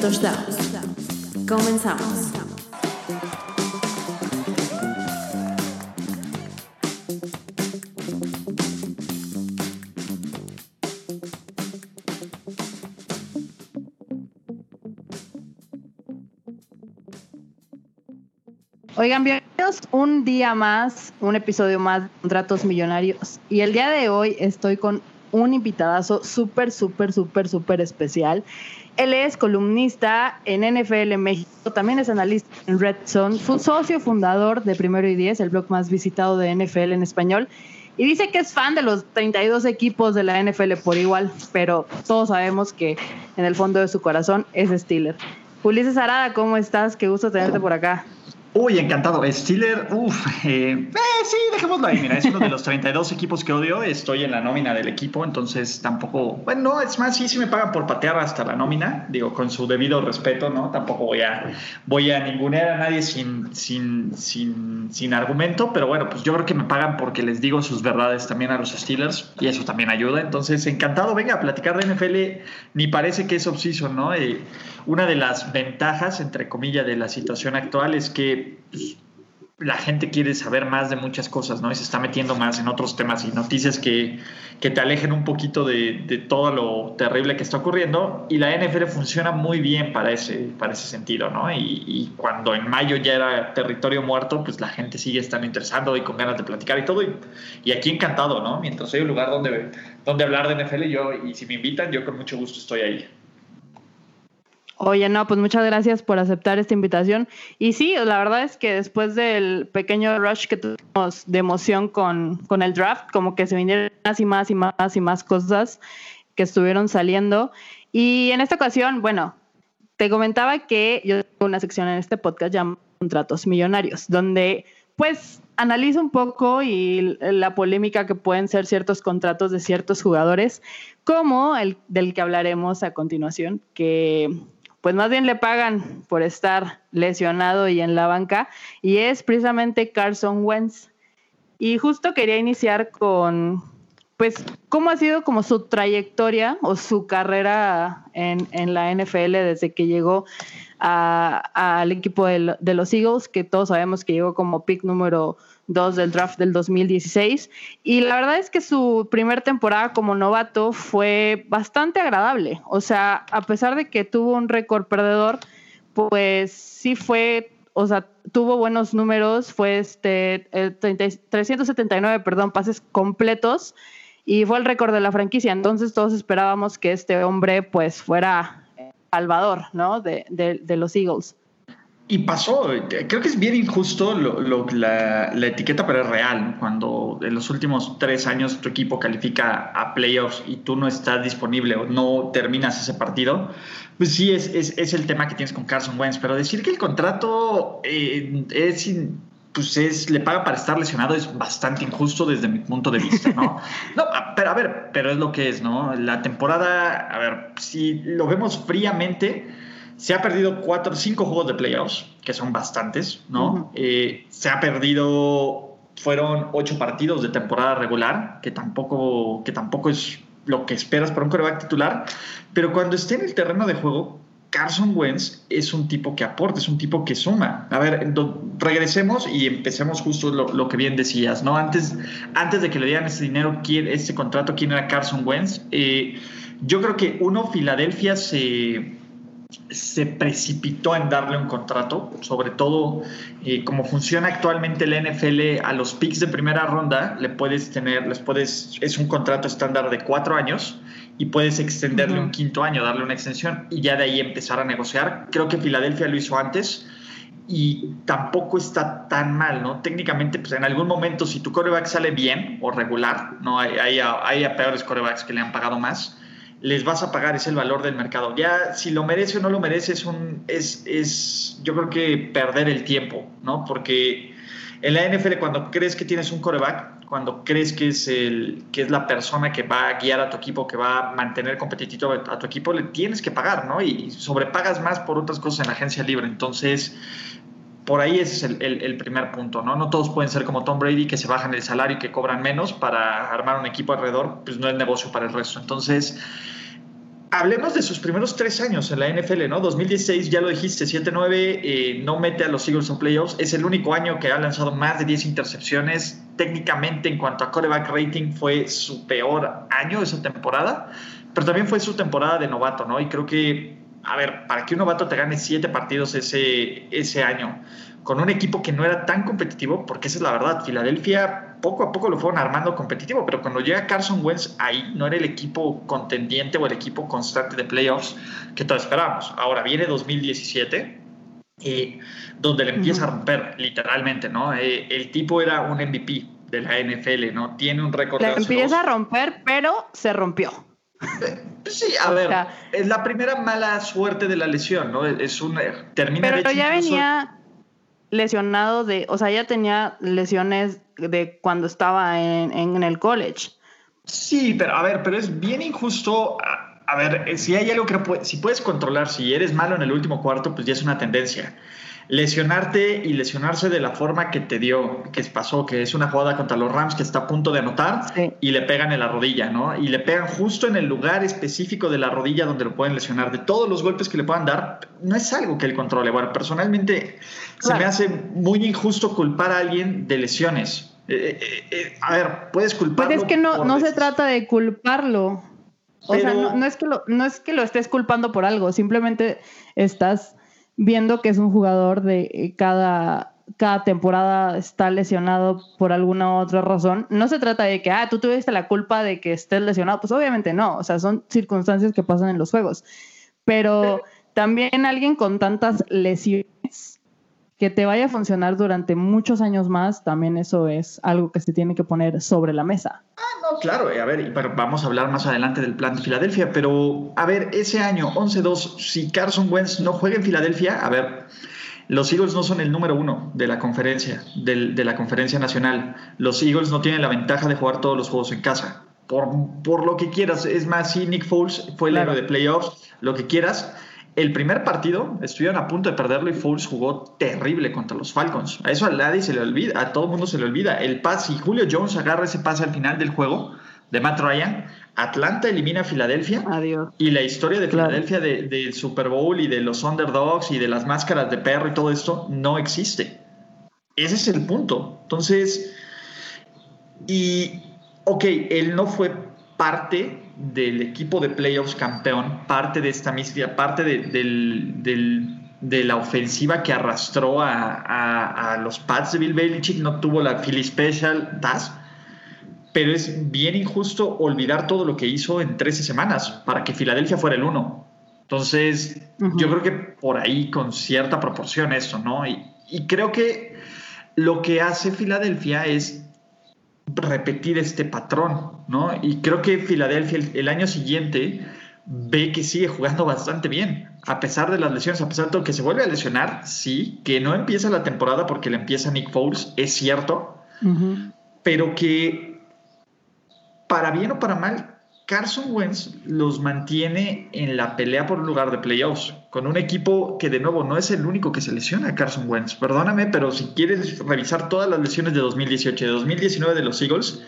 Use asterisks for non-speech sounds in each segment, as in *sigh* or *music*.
y. Comenzamos. Oigan, bienvenidos un día más, un episodio más de Contratos Millonarios. Y el día de hoy estoy con un invitadazo súper, súper, súper, súper especial. Él es columnista en NFL México, también es analista en Red Zone, fue socio fundador de Primero y Diez, el blog más visitado de NFL en español. Y dice que es fan de los 32 equipos de la NFL por igual, pero todos sabemos que en el fondo de su corazón es Steeler. Ulises Arada, ¿cómo estás? Qué gusto tenerte por acá. Uy, encantado. Steeler, uff, eh, eh, sí, dejémoslo ahí. Mira, es uno de los *laughs* 32 equipos que odio. Estoy en la nómina del equipo, entonces tampoco. Bueno, no, es más, sí, sí me pagan por patear hasta la nómina. Digo, con su debido respeto, ¿no? Tampoco voy a, voy a ningunear a nadie sin, sin, sin, sin argumento, pero bueno, pues yo creo que me pagan porque les digo sus verdades también a los Steelers y eso también ayuda. Entonces, encantado. Venga, a platicar de NFL, ni parece que es obsiso, ¿no? Eh, una de las ventajas, entre comillas, de la situación actual es que pues, la gente quiere saber más de muchas cosas, ¿no? Y se está metiendo más en otros temas y noticias que, que te alejen un poquito de, de, todo lo terrible que está ocurriendo. Y la NFL funciona muy bien para ese, para ese sentido, ¿no? Y, cuando en mayo ya era territorio muerto, pues la gente sigue estando interesado y con ganas de platicar y todo. Y, y aquí encantado, ¿no? Mientras hay un lugar donde, donde hablar de NFL, yo, y si me invitan, yo con mucho gusto estoy ahí. Oye, no, pues muchas gracias por aceptar esta invitación. Y sí, la verdad es que después del pequeño rush que tuvimos de emoción con, con el draft, como que se vinieron más y más y más y más cosas que estuvieron saliendo. Y en esta ocasión, bueno, te comentaba que yo tengo una sección en este podcast llamada Contratos Millonarios, donde pues analizo un poco y la polémica que pueden ser ciertos contratos de ciertos jugadores, como el del que hablaremos a continuación, que pues más bien le pagan por estar lesionado y en la banca, y es precisamente Carson Wentz. Y justo quería iniciar con, pues, cómo ha sido como su trayectoria o su carrera en, en la NFL desde que llegó al equipo de, de, los Eagles, que todos sabemos que llegó como pick número dos del draft del 2016. Y la verdad es que su primer temporada como novato fue bastante agradable. O sea, a pesar de que tuvo un récord perdedor, pues sí fue, o sea, tuvo buenos números, fue este, 30, 379, perdón, pases completos y fue el récord de la franquicia. Entonces todos esperábamos que este hombre pues fuera salvador, ¿no? De los Eagles. Y pasó, creo que es bien injusto lo, lo, la, la, etiqueta, pero es real. Cuando en los últimos tres años tu equipo califica a playoffs y tú no estás disponible o no terminas ese partido, pues sí es, es, es el tema que tienes con Carson Wentz. Pero decir que el contrato eh, es, pues es, le paga para estar lesionado es bastante injusto desde mi punto de vista, ¿no? *laughs* no, pero a ver, pero es lo que es, ¿no? La temporada, a ver, si lo vemos fríamente se ha perdido cuatro, cinco juegos de playoffs, que son bastantes, ¿no? Uh -huh. eh, se ha perdido, fueron ocho partidos de temporada regular, que tampoco, que tampoco es lo que esperas para un coreback titular, pero cuando esté en el terreno de juego, Carson Wentz es un tipo que aporta, es un tipo que suma. A ver, regresemos y empecemos justo lo, lo, que bien decías, ¿no? Antes, antes de que le dieran ese dinero, ¿quién, este contrato, ¿quién era Carson Wentz? Eh, yo creo que uno, Filadelfia se se precipitó en darle un contrato, sobre todo eh, como funciona actualmente el NFL a los picks de primera ronda, le puedes tener, les puedes, es un contrato estándar de cuatro años y puedes extenderle uh -huh. un quinto año, darle una extensión y ya de ahí empezar a negociar. Creo que Filadelfia lo hizo antes y tampoco está tan mal, ¿no? Técnicamente, pues en algún momento, si tu coreback sale bien o regular, ¿no? Hay, hay, a, hay a peores corebacks que le han pagado más les vas a pagar, es el valor del mercado. Ya si lo merece o no lo merece es un es, es yo creo que perder el tiempo, ¿no? Porque en la NFL cuando crees que tienes un coreback, cuando crees que es el que es la persona que va a guiar a tu equipo, que va a mantener competitivo a tu equipo, le tienes que pagar, ¿no? Y sobrepagas más por otras cosas en la agencia libre. Entonces, por ahí ese es el, primer punto, ¿no? No todos pueden ser como Tom Brady, que se bajan el salario y que cobran menos para armar un equipo alrededor, pues no es negocio para el resto. Entonces, hablemos de sus primeros tres años en la NFL, ¿no? 2016, ya lo dijiste, 7-9, eh, no mete a los Eagles en playoffs. Es el único año que ha lanzado más de 10 intercepciones. Técnicamente, en cuanto a quarterback rating, fue su peor año esa temporada, pero también fue su temporada de novato, ¿no? Y creo que, a ver, para que un novato te gane siete partidos ese, ese año, con un equipo que no era tan competitivo, porque esa es la verdad, Filadelfia poco a poco lo fueron armando competitivo, pero cuando llega Carson Wentz ahí no era el equipo contendiente o el equipo constante de playoffs que todos esperábamos. Ahora viene 2017 y donde le empieza a romper literalmente, ¿no? Eh, el tipo era un MVP de la NFL, ¿no? Tiene un récord. Le empieza a romper, pero se rompió. *laughs* Sí, a ver, es la primera mala suerte de la lesión, ¿no? Es un termina Pero ya venía lesionado de, o sea, ya tenía lesiones de cuando estaba en, en el college. Sí, pero a ver, pero es bien injusto. A, ver, eh, si hay algo que si puedes controlar, si eres malo en el último cuarto, pues ya es una tendencia lesionarte y lesionarse de la forma que te dio, que pasó, que es una jugada contra los Rams que está a punto de anotar y le pegan en la rodilla, ¿no? Y le pegan justo en el lugar específico de la rodilla donde lo pueden lesionar. De todos los golpes que le puedan dar, no es algo que él controle. Bueno, personalmente se me hace muy injusto culpar a alguien de lesiones. Eh, eh, eh, a ver, puedes culparlo. Pues es que no, no se trata de culparlo. O sea, no, es que lo, no es que lo estés culpando por algo, simplemente estás viendo que es un jugador de eh, cada, cada temporada está lesionado por alguna otra razón. No se trata de que, ah, tú tuviste la culpa de que estés lesionado. Pues obviamente no, o sea, son circunstancias que pasan en los juegos. Pero también alguien con tantas lesiones que te vaya a funcionar durante muchos años más, también eso es algo que se tiene que poner sobre la mesa. Ah, no, claro, a ver, vamos a hablar más adelante del plan de Filadelfia, pero a ver, ese año 11-2, si Carson Wentz no juega en Filadelfia, a ver, los Eagles no son el número uno de la conferencia, de la conferencia nacional. Los Eagles no tienen la ventaja de jugar todos los juegos en casa. Por, por lo que quieras, es más, si Nick Foles fue el héroe de playoffs, lo que quieras el primer partido estuvieron a punto de perderlo y Foles jugó terrible contra los Falcons. A eso a nadie se le olvida, a todo el mundo se le olvida. El pase, y Julio Jones agarra ese pase al final del juego de Matt Ryan, Atlanta elimina a Filadelfia. Adiós. Y la historia de Filadelfia del Super Bowl y de los underdogs y de las máscaras de perro y todo esto no existe. Ese es el punto. Entonces, y, ok, él no fue parte del equipo de playoffs campeón, parte de esta misma, parte de, la ofensiva que arrastró a, los Pats de Bill Belichick, no tuvo la Philly Special, das, pero es bien injusto olvidar todo lo que hizo en 13 semanas para que Filadelfia fuera el uno. Entonces, yo creo que por ahí con cierta proporción eso, ¿no? Y, y creo que lo que hace Filadelfia es repetir este patrón, ¿no? Y creo que Filadelfia el, año siguiente ve que sigue jugando bastante bien, a pesar de las lesiones, a pesar de que se vuelve a lesionar, sí, que no empieza la temporada porque le empieza Nick Foles, es cierto, pero que para bien o para mal, Carson Wentz los mantiene en la pelea por un lugar de playoffs, con un equipo que de nuevo no es el único que se lesiona Carson Wentz. Perdóname, pero si quieres revisar todas las lesiones de 2018 y de 2019 de los Eagles,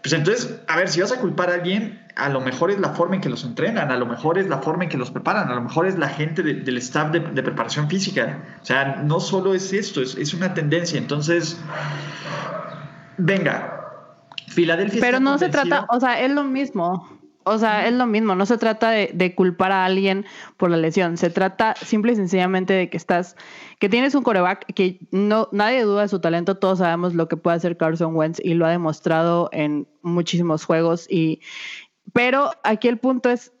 pues entonces, a ver, si vas a culpar a alguien, a lo mejor es la forma en que los entrenan, a lo mejor es la forma en que los preparan, a lo mejor es la gente del staff de, preparación física. O sea, no solo es esto, es, es una tendencia. Entonces, venga, Filadelfia. Pero no se trata, o sea, es lo mismo. O sea, es lo mismo, no se trata de, culpar a alguien por la lesión, se trata simple y sencillamente de que estás, que tienes un coreback que no, nadie duda de su talento, todos sabemos lo que puede hacer Carson Wentz y lo ha demostrado en muchísimos juegos, y, pero aquí el punto es,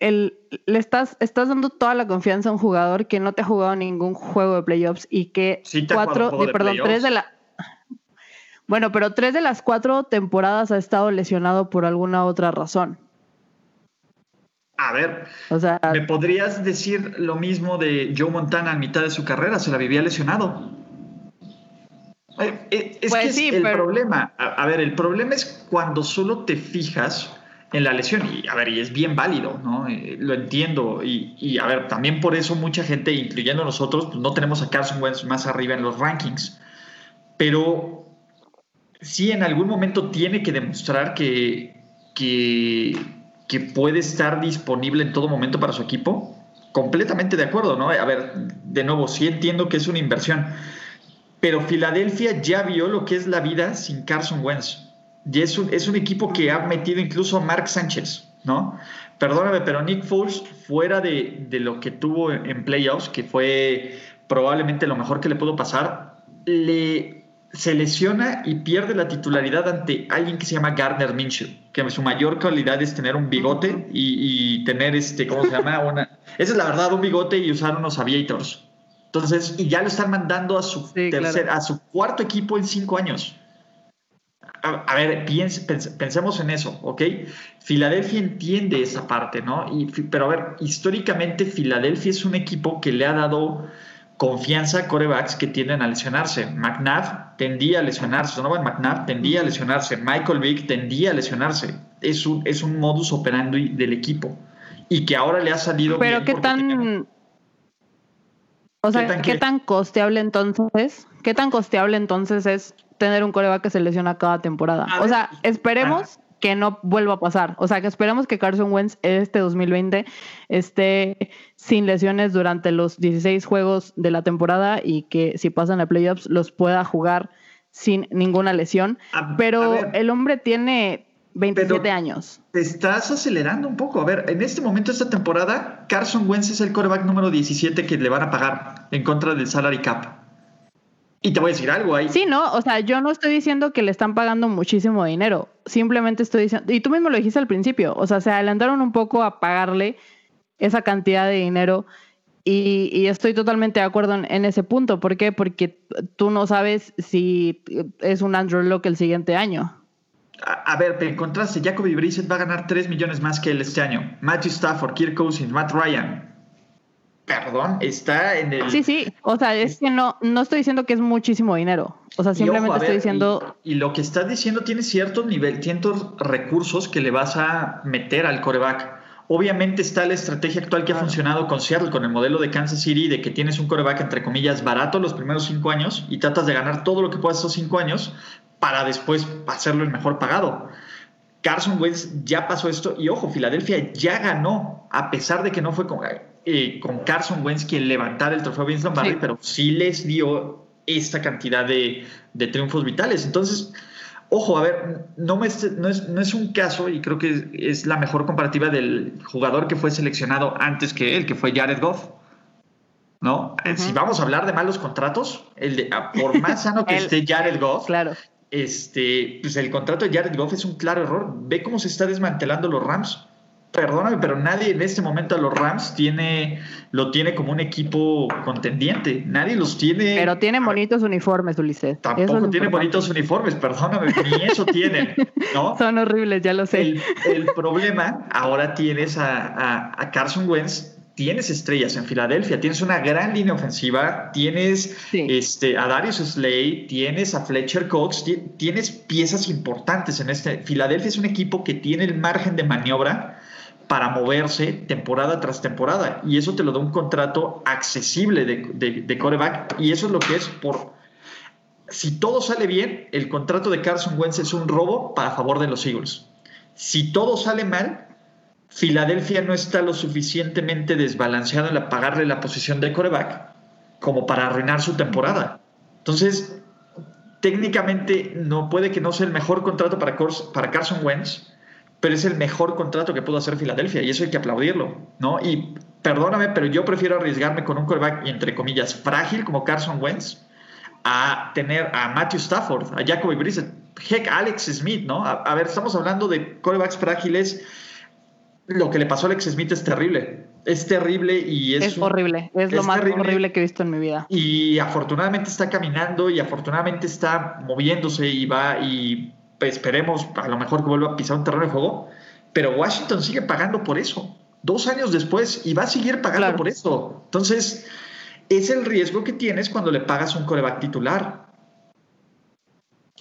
el, le estás, estás dando toda la confianza a un jugador que no te ha jugado ningún juego de playoffs y que cuatro, perdón, tres de la... Bueno, pero tres de las cuatro temporadas ha estado lesionado por alguna otra razón. A ver, ¿me podrías decir lo mismo de Joe Montana a mitad de su carrera? Se la vivía lesionado. Eh, eh, es pues que el problema. A, ver, el problema es cuando solo te fijas en la lesión. Y a ver, y es bien válido, ¿no? Eh, lo entiendo. Y, a ver, también por eso mucha gente, incluyendo nosotros, pues no tenemos a Carson Wentz más arriba en los rankings. Pero sí en algún momento tiene que demostrar que, que que puede estar disponible en todo momento para su equipo, completamente de acuerdo, ¿no? A ver, de nuevo, sí entiendo que es una inversión, pero Filadelfia ya vio lo que es la vida sin Carson Wentz. Y es un, es un equipo que ha metido incluso a Mark Sánchez, ¿no? Perdóname, pero Nick Foles, fuera de, de lo que tuvo en playoffs, que fue probablemente lo mejor que le pudo pasar, le se lesiona y pierde la titularidad ante alguien que se llama Gardner Minshew, que su mayor cualidad es tener un bigote y, tener este, ¿cómo se llama? Una, esa es la verdad, un bigote y usar unos aviators. Entonces, y ya lo están mandando a su tercer, a su cuarto equipo en cinco años. A, ver, pensemos en eso, ¿ok? Filadelfia entiende esa parte, ¿no? Y, pero a ver, históricamente Filadelfia es un equipo que le ha dado confianza a corebacks que tienden a lesionarse. McNabb tendía a lesionarse, Donovan McNabb tendía a lesionarse, Michael Vick tendía a lesionarse. Es un, es un modus operandi del equipo y que ahora le ha salido. Pero qué tan. O sea, ¿qué tan, costeable entonces? ¿Qué tan costeable entonces es tener un coreback que se lesiona cada temporada? o sea, esperemos que no vuelva a pasar. O sea, que esperemos que Carson Wentz este 2020 esté sin lesiones durante los 16 juegos de la temporada y que si pasan a playoffs los pueda jugar sin ninguna lesión. Pero el hombre tiene 27 años. Te estás acelerando un poco. A ver, en este momento, esta temporada, Carson Wentz es el coreback número 17 que le van a pagar en contra del salary cap. Y te voy a decir algo ahí. Sí, no, o sea, yo no estoy diciendo que le están pagando muchísimo dinero. Simplemente estoy diciendo, y tú mismo lo dijiste al principio, o sea, se adelantaron un poco a pagarle esa cantidad de dinero. Y, estoy totalmente de acuerdo en, ese punto. ¿Por qué? Porque tú no sabes si es un Andrew Locke el siguiente año. A, ver, en contraste, Jacoby Brissett va a ganar 3 millones más que él este año. Matthew Stafford, Kirk Cousins, Matt Ryan, perdón, está en el... Sí, sí, o sea, es que no, no estoy diciendo que es muchísimo dinero, o sea, simplemente estoy diciendo... Y, lo que estás diciendo tiene ciertos niveles, ciertos recursos que le vas a meter al coreback. Obviamente está la estrategia actual que ha funcionado con Seattle, con el modelo de Kansas City, de que tienes un coreback, entre comillas, barato los primeros cinco años y tratas de ganar todo lo que puedas esos cinco años para después hacerlo el mejor pagado. Carson Wentz ya pasó esto y ojo, Filadelfia ya ganó, a pesar de que no fue con, eh, con Carson Wentz quien levantara el trofeo Vince Lombardi, pero sí les dio esta cantidad de, triunfos vitales. Entonces, ojo, a ver, no, no, es, un caso, y creo que es la mejor comparativa del jugador que fue seleccionado antes que él, que fue Jared Goff. ¿No? Si vamos a hablar de malos contratos, el de, ah, por más sano que *laughs* esté Jared Goff, claro. este, pues el contrato de Jared Goff es un claro error. Ve cómo se está desmantelando los Rams perdóname, pero nadie en este momento a los Rams tiene, lo tiene como un equipo contendiente. Nadie los tiene. Pero tiene bonitos uniformes, Ulises. Tampoco tiene bonitos uniformes, perdóname, ni eso tienen, ¿no? *laughs* Son horribles, ya lo sé. El, problema, ahora tienes a, Carson Wentz, tienes estrellas en Filadelfia, tienes una gran línea ofensiva, tienes este, a Darius Slay, tienes a Fletcher Cox, tienes piezas importantes en este. Filadelfia es un equipo que tiene el margen de maniobra para moverse temporada tras temporada. Y eso te lo da un contrato accesible de, de, coreback. Y eso es lo que es por... Si todo sale bien, el contrato de Carson Wentz es un robo para favor de los Eagles. Si todo sale mal, Filadelfia no está lo suficientemente desbalanceado en pagarle la posición de coreback como para arruinar su temporada. Entonces, técnicamente no puede que no sea el mejor contrato para Carson Wentz, pero es el mejor contrato que pudo hacer Filadelfia y eso hay que aplaudirlo, ¿no? Y perdóname, pero yo prefiero arriesgarme con un quarterback, entre comillas, frágil como Carson Wentz, a tener a Matthew Stafford, a Jacoby Brissett, heck, Alex Smith, ¿no? A, ver, estamos hablando de quarterbacks frágiles. Lo que le pasó a Alex Smith es terrible. Es terrible y es. Es horrible. Es, lo más horrible que he visto en mi vida. Y afortunadamente está caminando y afortunadamente está moviéndose y va y esperemos a lo mejor que vuelva a pisar un terreno de juego, pero Washington sigue pagando por eso, dos años después, y va a seguir pagando por eso. Entonces, es el riesgo que tienes cuando le pagas un coreback titular.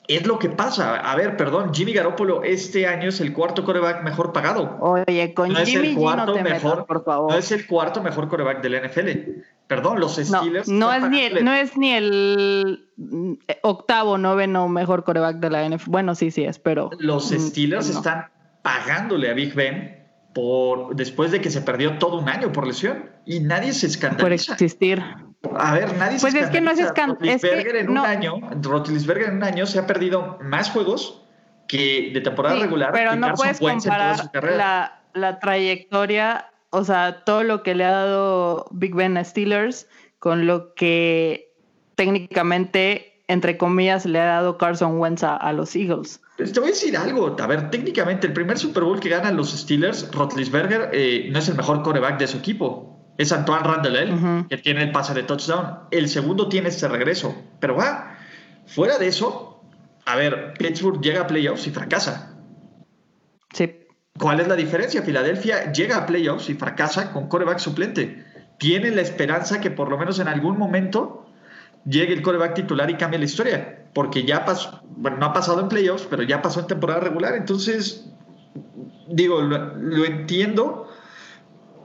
Es lo que pasa. A ver, perdón, Jimmy Garoppolo este año es el cuarto coreback mejor pagado. Oye, con Jimmy es el no te mejor, por favor. No es el cuarto mejor coreback del NFL. Perdón, los Steelers. No, es ni, el, no es ni el octavo, noveno mejor coreback de la NFL. Bueno, sí, sí es, pero. Los mm, Steelers están pagándole a Big Ben por, después de que se perdió todo un año por lesión y nadie se escandaliza. Por existir. A ver, nadie pues se es que no es escandaliza. escandaloso. en un año, Rotlisberger en un año se ha perdido más juegos que de temporada Sí, regular. Pero que no Carson puedes Wentz en toda su comparar carrera. la, la trayectoria, o sea, todo lo que le ha dado Big Ben a Steelers con lo que técnicamente, entre comillas, le ha dado Carson Wentz a, a los Eagles. Pues te voy a decir algo. A ver, técnicamente, el primer Super Bowl que ganan los Steelers, Rotlisberger eh, no es el mejor coreback de su equipo. Es Antoine Randall, Ujú. que tiene el pase de touchdown. El segundo tiene este regreso. Pero va, fuera de eso, a ver, Pittsburgh llega a playoffs y fracasa. ¿Cuál es la diferencia? Filadelfia llega a playoffs y fracasa con coreback suplente. Tiene la esperanza que por lo menos en algún momento llegue el coreback titular y cambie la historia. Porque ya pasó, bueno, no ha pasado en playoffs, pero ya pasó en temporada regular. Entonces, digo, lo, lo entiendo,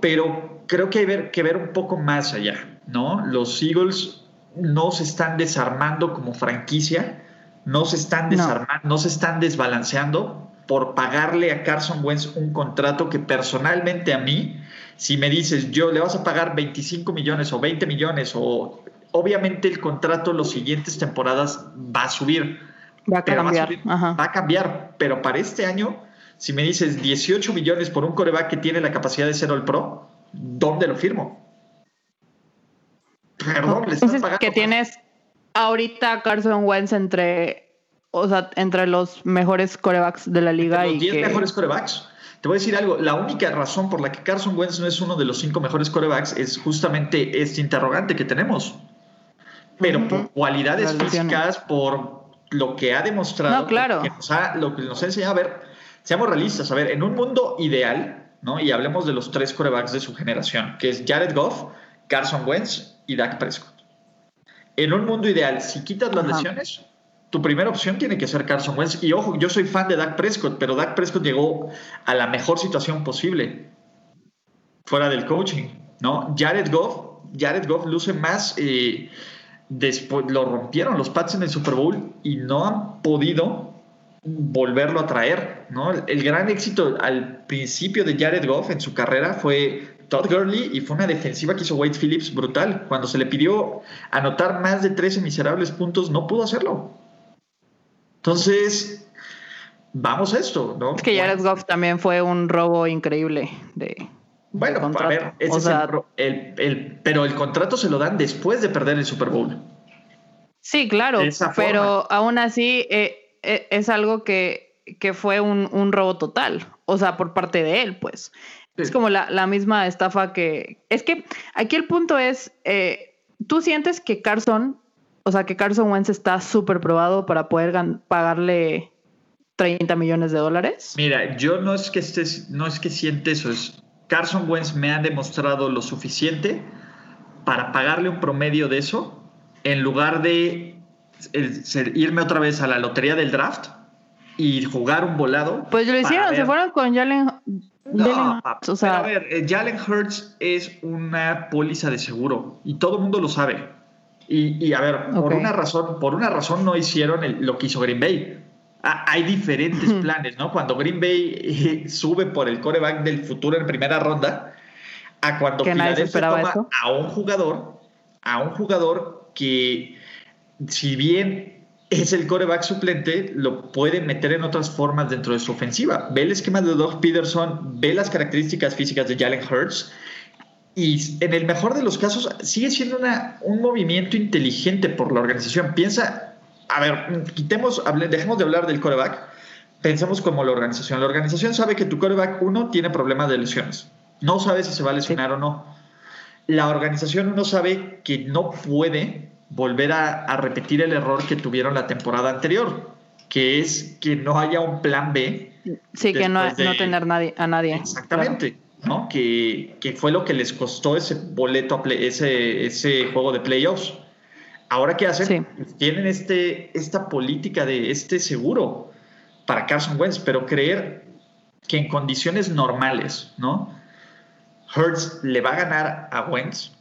pero creo que hay ver- que ver un poco más allá, ¿no? Los Eagles no se están desarmando como franquicia, no se están No. desarmando, no se están desbalanceando por pagarle a Carson Wentz un contrato que personalmente a mí, si me dices, yo le vas a pagar 25 millones o 20 millones, o obviamente el contrato las siguientes temporadas va a subir. Va a cambiar. subir, Ajá. va a cambiar, pero para este año, si me dices 18 millones por un coreback que tiene la capacidad de ser All Pro, ¿dónde lo firmo? Perdón, le estás pagando que tienes ahorita a Carson Wentz entre, o sea, entre los mejores corebacks de la liga los y 10 que mejores corebacks. Te voy a decir algo, la única razón por la que Carson Wentz no es uno de los cinco mejores corebacks es justamente este interrogante que tenemos. Pero Ujú. por cualidades físicas, por lo que ha demostrado, No, claro. lo que nos ha, lo que nos ha enseñado, a ver, seamos realistas, a ver, en un mundo ideal, ¿no? Y hablemos de los tres corebacks de su generación, que es Jared Goff, Carson Wentz y Dak Prescott. En un mundo ideal, si quitas las Ajá. lesiones, tu primera opción tiene que ser Carson Wentz. Y ojo, yo soy fan de Dak Prescott, pero Dak Prescott llegó a la mejor situación posible fuera del coaching, ¿no? Jared Goff, Jared Goff luce más. eh, después lo rompieron los Pats en el Super Bowl y no han podido volverlo a traer, ¿no? El gran éxito al principio de Jared Goff en su carrera fue Todd Gurley y fue una defensiva que hizo Wade Phillips brutal. Cuando se le pidió anotar más de 13 miserables puntos, no pudo hacerlo. Entonces, vamos a esto, ¿no? Es que Jared Goff también fue un robo increíble de. Bueno, de a ver, ese O es sea, el, pro- el- el- pero el contrato se lo dan después de perder el Super Bowl. Sí, claro, pero aún así eh, eh, es algo que, que fue un, un robo total, o sea, por parte de él, pues. Sí. Es como la, la misma estafa que... Es que aquí el punto es, eh, tú sientes que Carson, o sea, que Carson Wentz está súper probado para poder pagarle 30 millones de dólares. Mira, yo no es que estés, no es que siente eso, es Carson Wentz me ha demostrado lo suficiente para pagarle un promedio de eso en lugar de el- ser- irme otra vez a la lotería del draft y jugar un volado. Pues lo hicieron, se fueron con Jalen, No, Jalen Hurts, o sea, a ver, eh, Jalen Hurts es una póliza de seguro y todo el mundo lo sabe. Y, y a ver, por una razón, por una razón no hicieron el- lo que hizo Green Bay. Ah, hay diferentes planes, ¿no? Cuando Green Bay eh, sube por el coreback del futuro en primera ronda, a cuando Filadelfia toma eso. a un jugador, a un jugador que si bien es el coreback suplente, lo puede meter en otras formas dentro de su ofensiva. Ve el esquema de Doug Peterson, ve las características físicas de Jalen Hurts y en el mejor de los casos sigue siendo una, un movimiento inteligente por la organización. Piensa, a ver, quitemos, hable- dejemos de hablar del coreback, pensemos como la organización. La organización sabe que tu coreback, uno, tiene problemas de lesiones. No sabe si se va a lesionar o no. La organización, uno sabe que no puede volver a, a repetir el error que tuvieron la temporada anterior, que es que no haya un plan B sí, que no, de- no tener nadie, a nadie. Exactamente, ¿no? Que, que fue lo que les costó ese boleto, a play- ese, ese juego de playoffs. Ahora, ¿qué hacen? Sí. Pues tienen este, esta política de este seguro para Carson Wentz, pero creer que en condiciones normales, ¿no? Hurts le va a ganar a Wentz.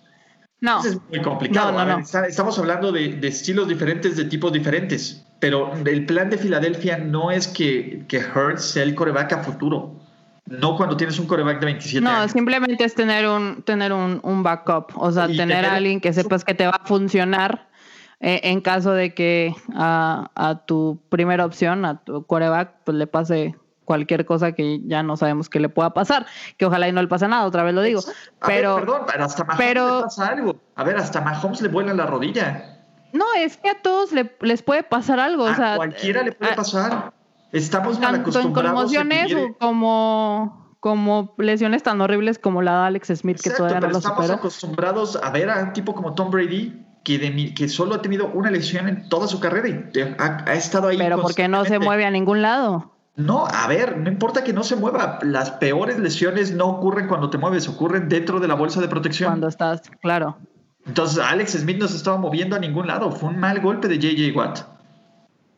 No, es muy complicado. No, no, ver, no. está- estamos hablando de, de estilos diferentes, de tipos diferentes, pero el plan de Filadelfia no es que, que Hurts sea el coreback a futuro. No cuando tienes un coreback de 27 No, años. simplemente es tener un, tener un, un backup, o sea, tener tener- a alguien que sepas que te va a funcionar eh, en caso de que a, a tu primera opción, a tu coreback, pues le pase cualquier cosa que ya no sabemos que le pueda pasar, que ojalá y no le pase nada, otra vez lo digo. A ver, perdón, pero hasta Mahomes pero- le pasa algo. A ver, hasta Mahomes le vuela la rodilla. no, es que a todos le- les puede pasar algo, o a sea, cualquiera le puede a- pasar. Estamos mal tanto en acostumbrados conmociones o como, como lesiones tan horribles como la de Alex Smith, que todavía no pero lo estamos superó. acostumbrados a ver a un tipo como Tom Brady que, de que solo ha tenido una lesión en toda su carrera y ha, ha estado ahí. Pero porque no se mueve a ningún lado. No, a ver, no importa que no se mueva. Las peores lesiones no ocurren cuando te mueves, ocurren dentro de la bolsa de protección. Cuando estás, claro. Entonces, Alex Smith no se estaba moviendo a ningún lado. Fue un mal golpe de JJ Watt.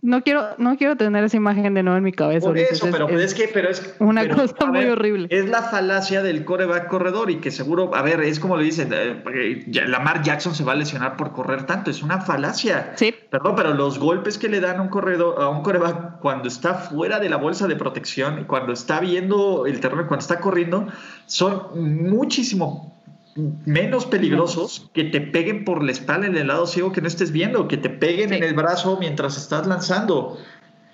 No quiero, no quiero tener esa imagen de nuevo en mi cabeza. Por eso, es- pero es- es, que, pero es una pero, cosa muy horrible. Es la falacia del coreback corredor y que seguro, a ver, es como le dicen, eh, Lamar Jackson se va a lesionar por correr tanto, es una falacia. Sí. Perdón, pero los golpes que le dan a un corredor, a un coreback cuando está fuera de la bolsa de protección y cuando está viendo el terreno, cuando está corriendo, son muchísimo menos peligrosos que te peguen por la espalda en el lado ciego que no estés viendo, que te peguen Sí. en el brazo mientras estás lanzando,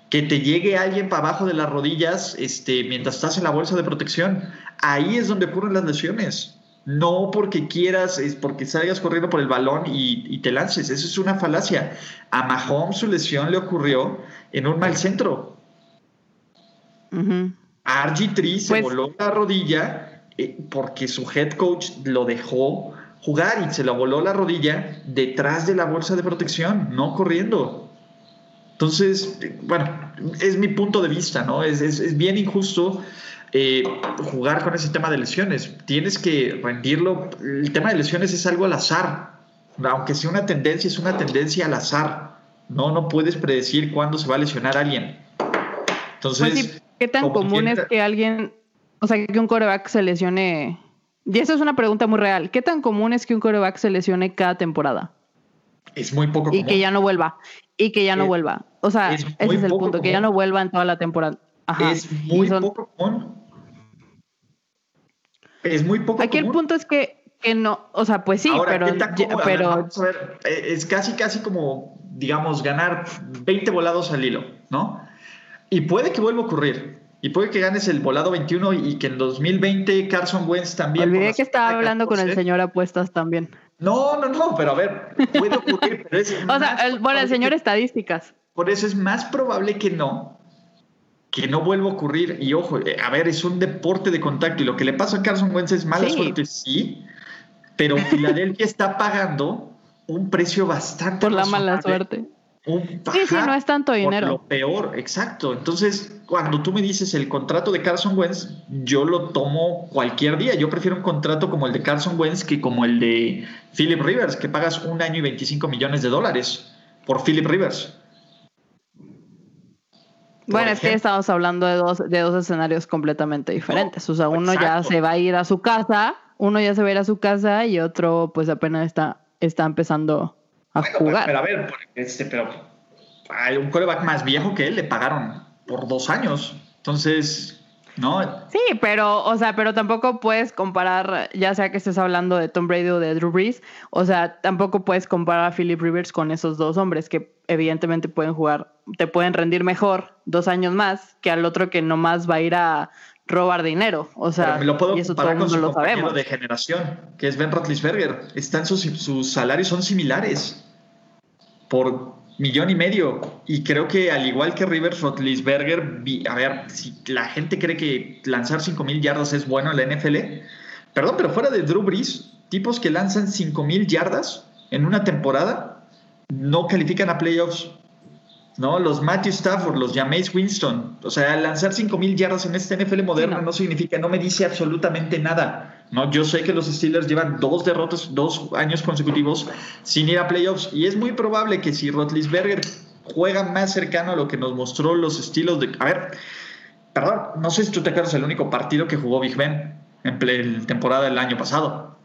que te llegue alguien para abajo de las rodillas este, mientras estás en la bolsa de protección. Ahí es donde ocurren las lesiones. No porque quieras, es porque salgas corriendo por el balón y, y te lances. Eso es una falacia. A Mahomes su lesión le ocurrió en un mal centro. A RG3 se Pues- voló la rodilla eh, porque su head coach lo dejó jugar y se lo voló la rodilla detrás de la bolsa de protección, no corriendo. Entonces, bueno, es mi punto de vista, ¿no? Es, es- es bien injusto eh, jugar con ese tema de lesiones. Tienes que rendirlo. El tema de lesiones es algo al azar. Aunque sea una tendencia, es una tendencia al azar. No, no puedes predecir cuándo se va a lesionar alguien. Entonces, Pues ¿qué tan común es que alguien, o sea, que un coreback se lesione? Y eso es una pregunta muy real. ¿Qué tan común es que un coreback se lesione cada temporada es muy poco y común. que ya no vuelva? Y que ya no Es- vuelva. O sea, es ese es el punto, que ya no vuelva en toda la temporada. Ajá. Es Y muy son- poco común. Es muy poco Aquí el común. punto es que, que no, o sea, pues sí, Ahora, pero, pero vamos a ver, eh, es casi, casi como, digamos, ganar 20 volados al hilo, ¿no? Y puede que vuelva a ocurrir. Y puede que ganes el volado 21 y que en 2020 Carson Wentz también. olvidé que estaba hablando con el 14. señor apuestas también. No, no, no, pero a ver, puede ocurrir, pero es *laughs* O sea, el- bueno, el señor que- estadísticas. Por eso es más probable que no, que no vuelva a ocurrir. Y ojo, eh, a ver, es un deporte de contacto y lo que le pasa a Carson Wentz es mala Sí. suerte, sí, pero Filadelfia está pagando un precio bastante Por la mala suerte. Un- Sí, sí, ajá, no es tanto por dinero. Lo peor, exacto. Entonces, cuando tú me dices el contrato de Carson Wentz, yo lo tomo cualquier día. Yo prefiero un contrato como el de Carson Wentz que como el de Philip Rivers, que pagas un año y 25 millones de dólares por Philip Rivers. Bueno, es que estamos hablando de dos, de dos escenarios completamente diferentes. O sea, uno ya se va a ir a su casa, uno ya se va a ir a su casa y otro pues apenas está, está empezando a Bueno, jugar. Pero, a ver, este, pero hay un coreback más viejo que él le pagaron por dos años. Entonces, no, Sí, pero, o sea, pero tampoco puedes comparar, ya sea que estés hablando de Tom Brady o de Drew Brees, o sea, tampoco puedes comparar a Philip Rivers con esos dos hombres que evidentemente pueden jugar, te pueden rendir mejor dos años más que al otro que nomás va a ir a robar dinero. O sea, me lo puedo y eso todo el mundo lo sabemos. de generación, que es Ben Roethlisberger. Están sus, sus salarios son similares por millón y medio. Y creo que al igual que Rivers, Roethlisberger, a ver, si la gente cree que lanzar 5000 yardas es bueno en la NFL, perdón, pero fuera de Drew Brees, tipos que lanzan 5000 yardas en una temporada no califican a playoffs. ¿No? Los Matthew Stafford, los Jameis Winston. O sea, lanzar 5000 yardas en este NFL moderno no. no. significa, no me dice absolutamente nada. ¿no? Yo sé que los Steelers llevan dos derrotas, dos años consecutivos sin ir a playoffs. Y es muy probable que si Rotlisberger juega más cercano a lo que nos mostró los estilos de. A ver, perdón, no sé si tú te acuerdas el único partido que jugó Big Ben en temporada del año pasado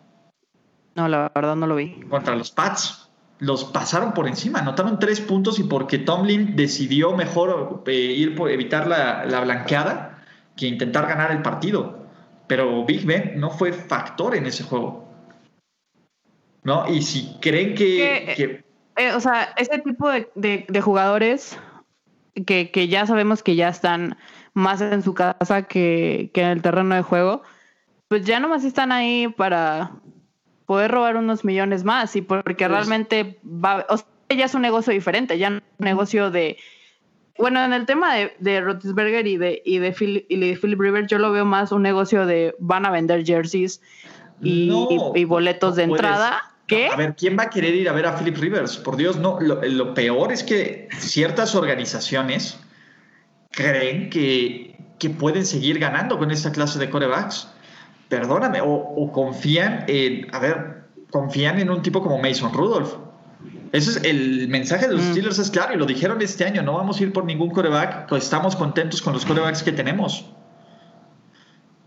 No, la verdad no lo vi. contra los Pats. Los pasaron por encima, anotaron tres puntos y porque Tomlin decidió mejor eh, ir por evitar la, la blanqueada, que intentar ganar el partido. Pero Big Ben no fue factor en ese juego. ¿No? Y si creen que... Eh, o sea, ese tipo de, jugadores que, que, ya sabemos que ya están más en su casa que, que en el terreno de juego, pues ya nomás están ahí para poder robar unos millones más y porque pues realmente va, o sea, ya es un negocio diferente, ya no es un negocio de bueno, en el tema de, de Rotisberger y de, y, de Phil, y de Philip Rivers, yo lo veo más un negocio de van a vender jerseys y, y, boletos de entrada. ¿Qué? a ver, ¿quién va a querer ir a ver a Philip Rivers? Por Dios, no. Lo, lo peor es que ciertas organizaciones creen que, que, pueden seguir ganando con esta clase de corebacks. Perdóname, o, o confían en, a ver, confían en un tipo como Mason Rudolph ese es el mensaje de los mm. Steelers es claro y lo dijeron este año, no vamos a ir por ningún coreback, estamos contentos con los corebacks que tenemos.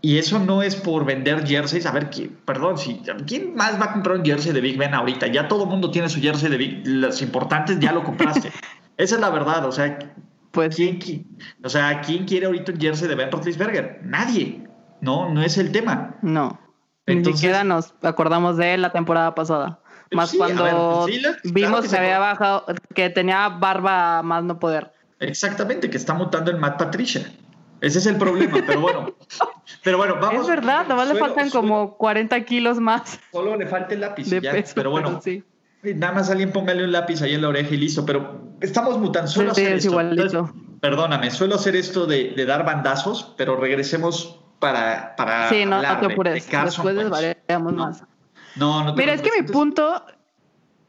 Y eso no es por vender jerseys. A ver, perdón, si, ¿quién más va a comprar un jersey de Big Ben ahorita? Ya todo el mundo tiene su jersey de Big Los importantes ya lo compraste. *laughs* Esa es la verdad. O sea, pues, ¿quién, o sea, ¿quién quiere ahorita un jersey de Ben Roethlisberger? Nadie. No, no es el tema. No. Ni siquiera nos acordamos de él la temporada pasada. Más cuando vimos que se había bajado, que tenía barba más no poder. Exactamente, que está mutando el Matt Patricia. Ese es el problema, *laughs* pero bueno. pero bueno, vamos. Es verdad, nomás le faltan como 40 kilos más. Solo le falta el lápiz. pero bueno. Nada más alguien póngale un lápiz ahí en la oreja y listo. Pero estamos mutando. Suelo hacer esto. perdóname, suelo hacer esto de, dar bandazos, pero regresemos para. para sí, no, no te apures. Después desvariamos más. No, no Mira, es que mi punto,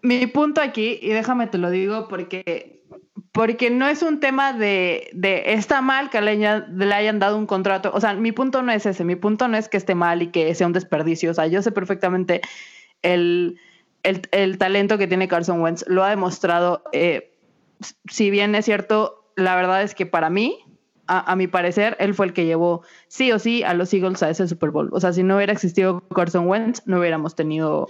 mi punto aquí, y déjame te lo digo porque, porque no es un tema de, de está mal que le, le, hayan dado un contrato. O sea, mi punto no es ese. Mi punto no es que esté mal y que sea un desperdicio. O sea, yo sé perfectamente el, el, el talento que tiene Carson Wentz. Lo ha demostrado. Eh, si bien es cierto, la verdad es que para mí, a, a, mi parecer, él fue el que llevó sí o sí a los Eagles a ese Super Bowl. O sea, si no hubiera existido Carson Wentz, no hubiéramos tenido,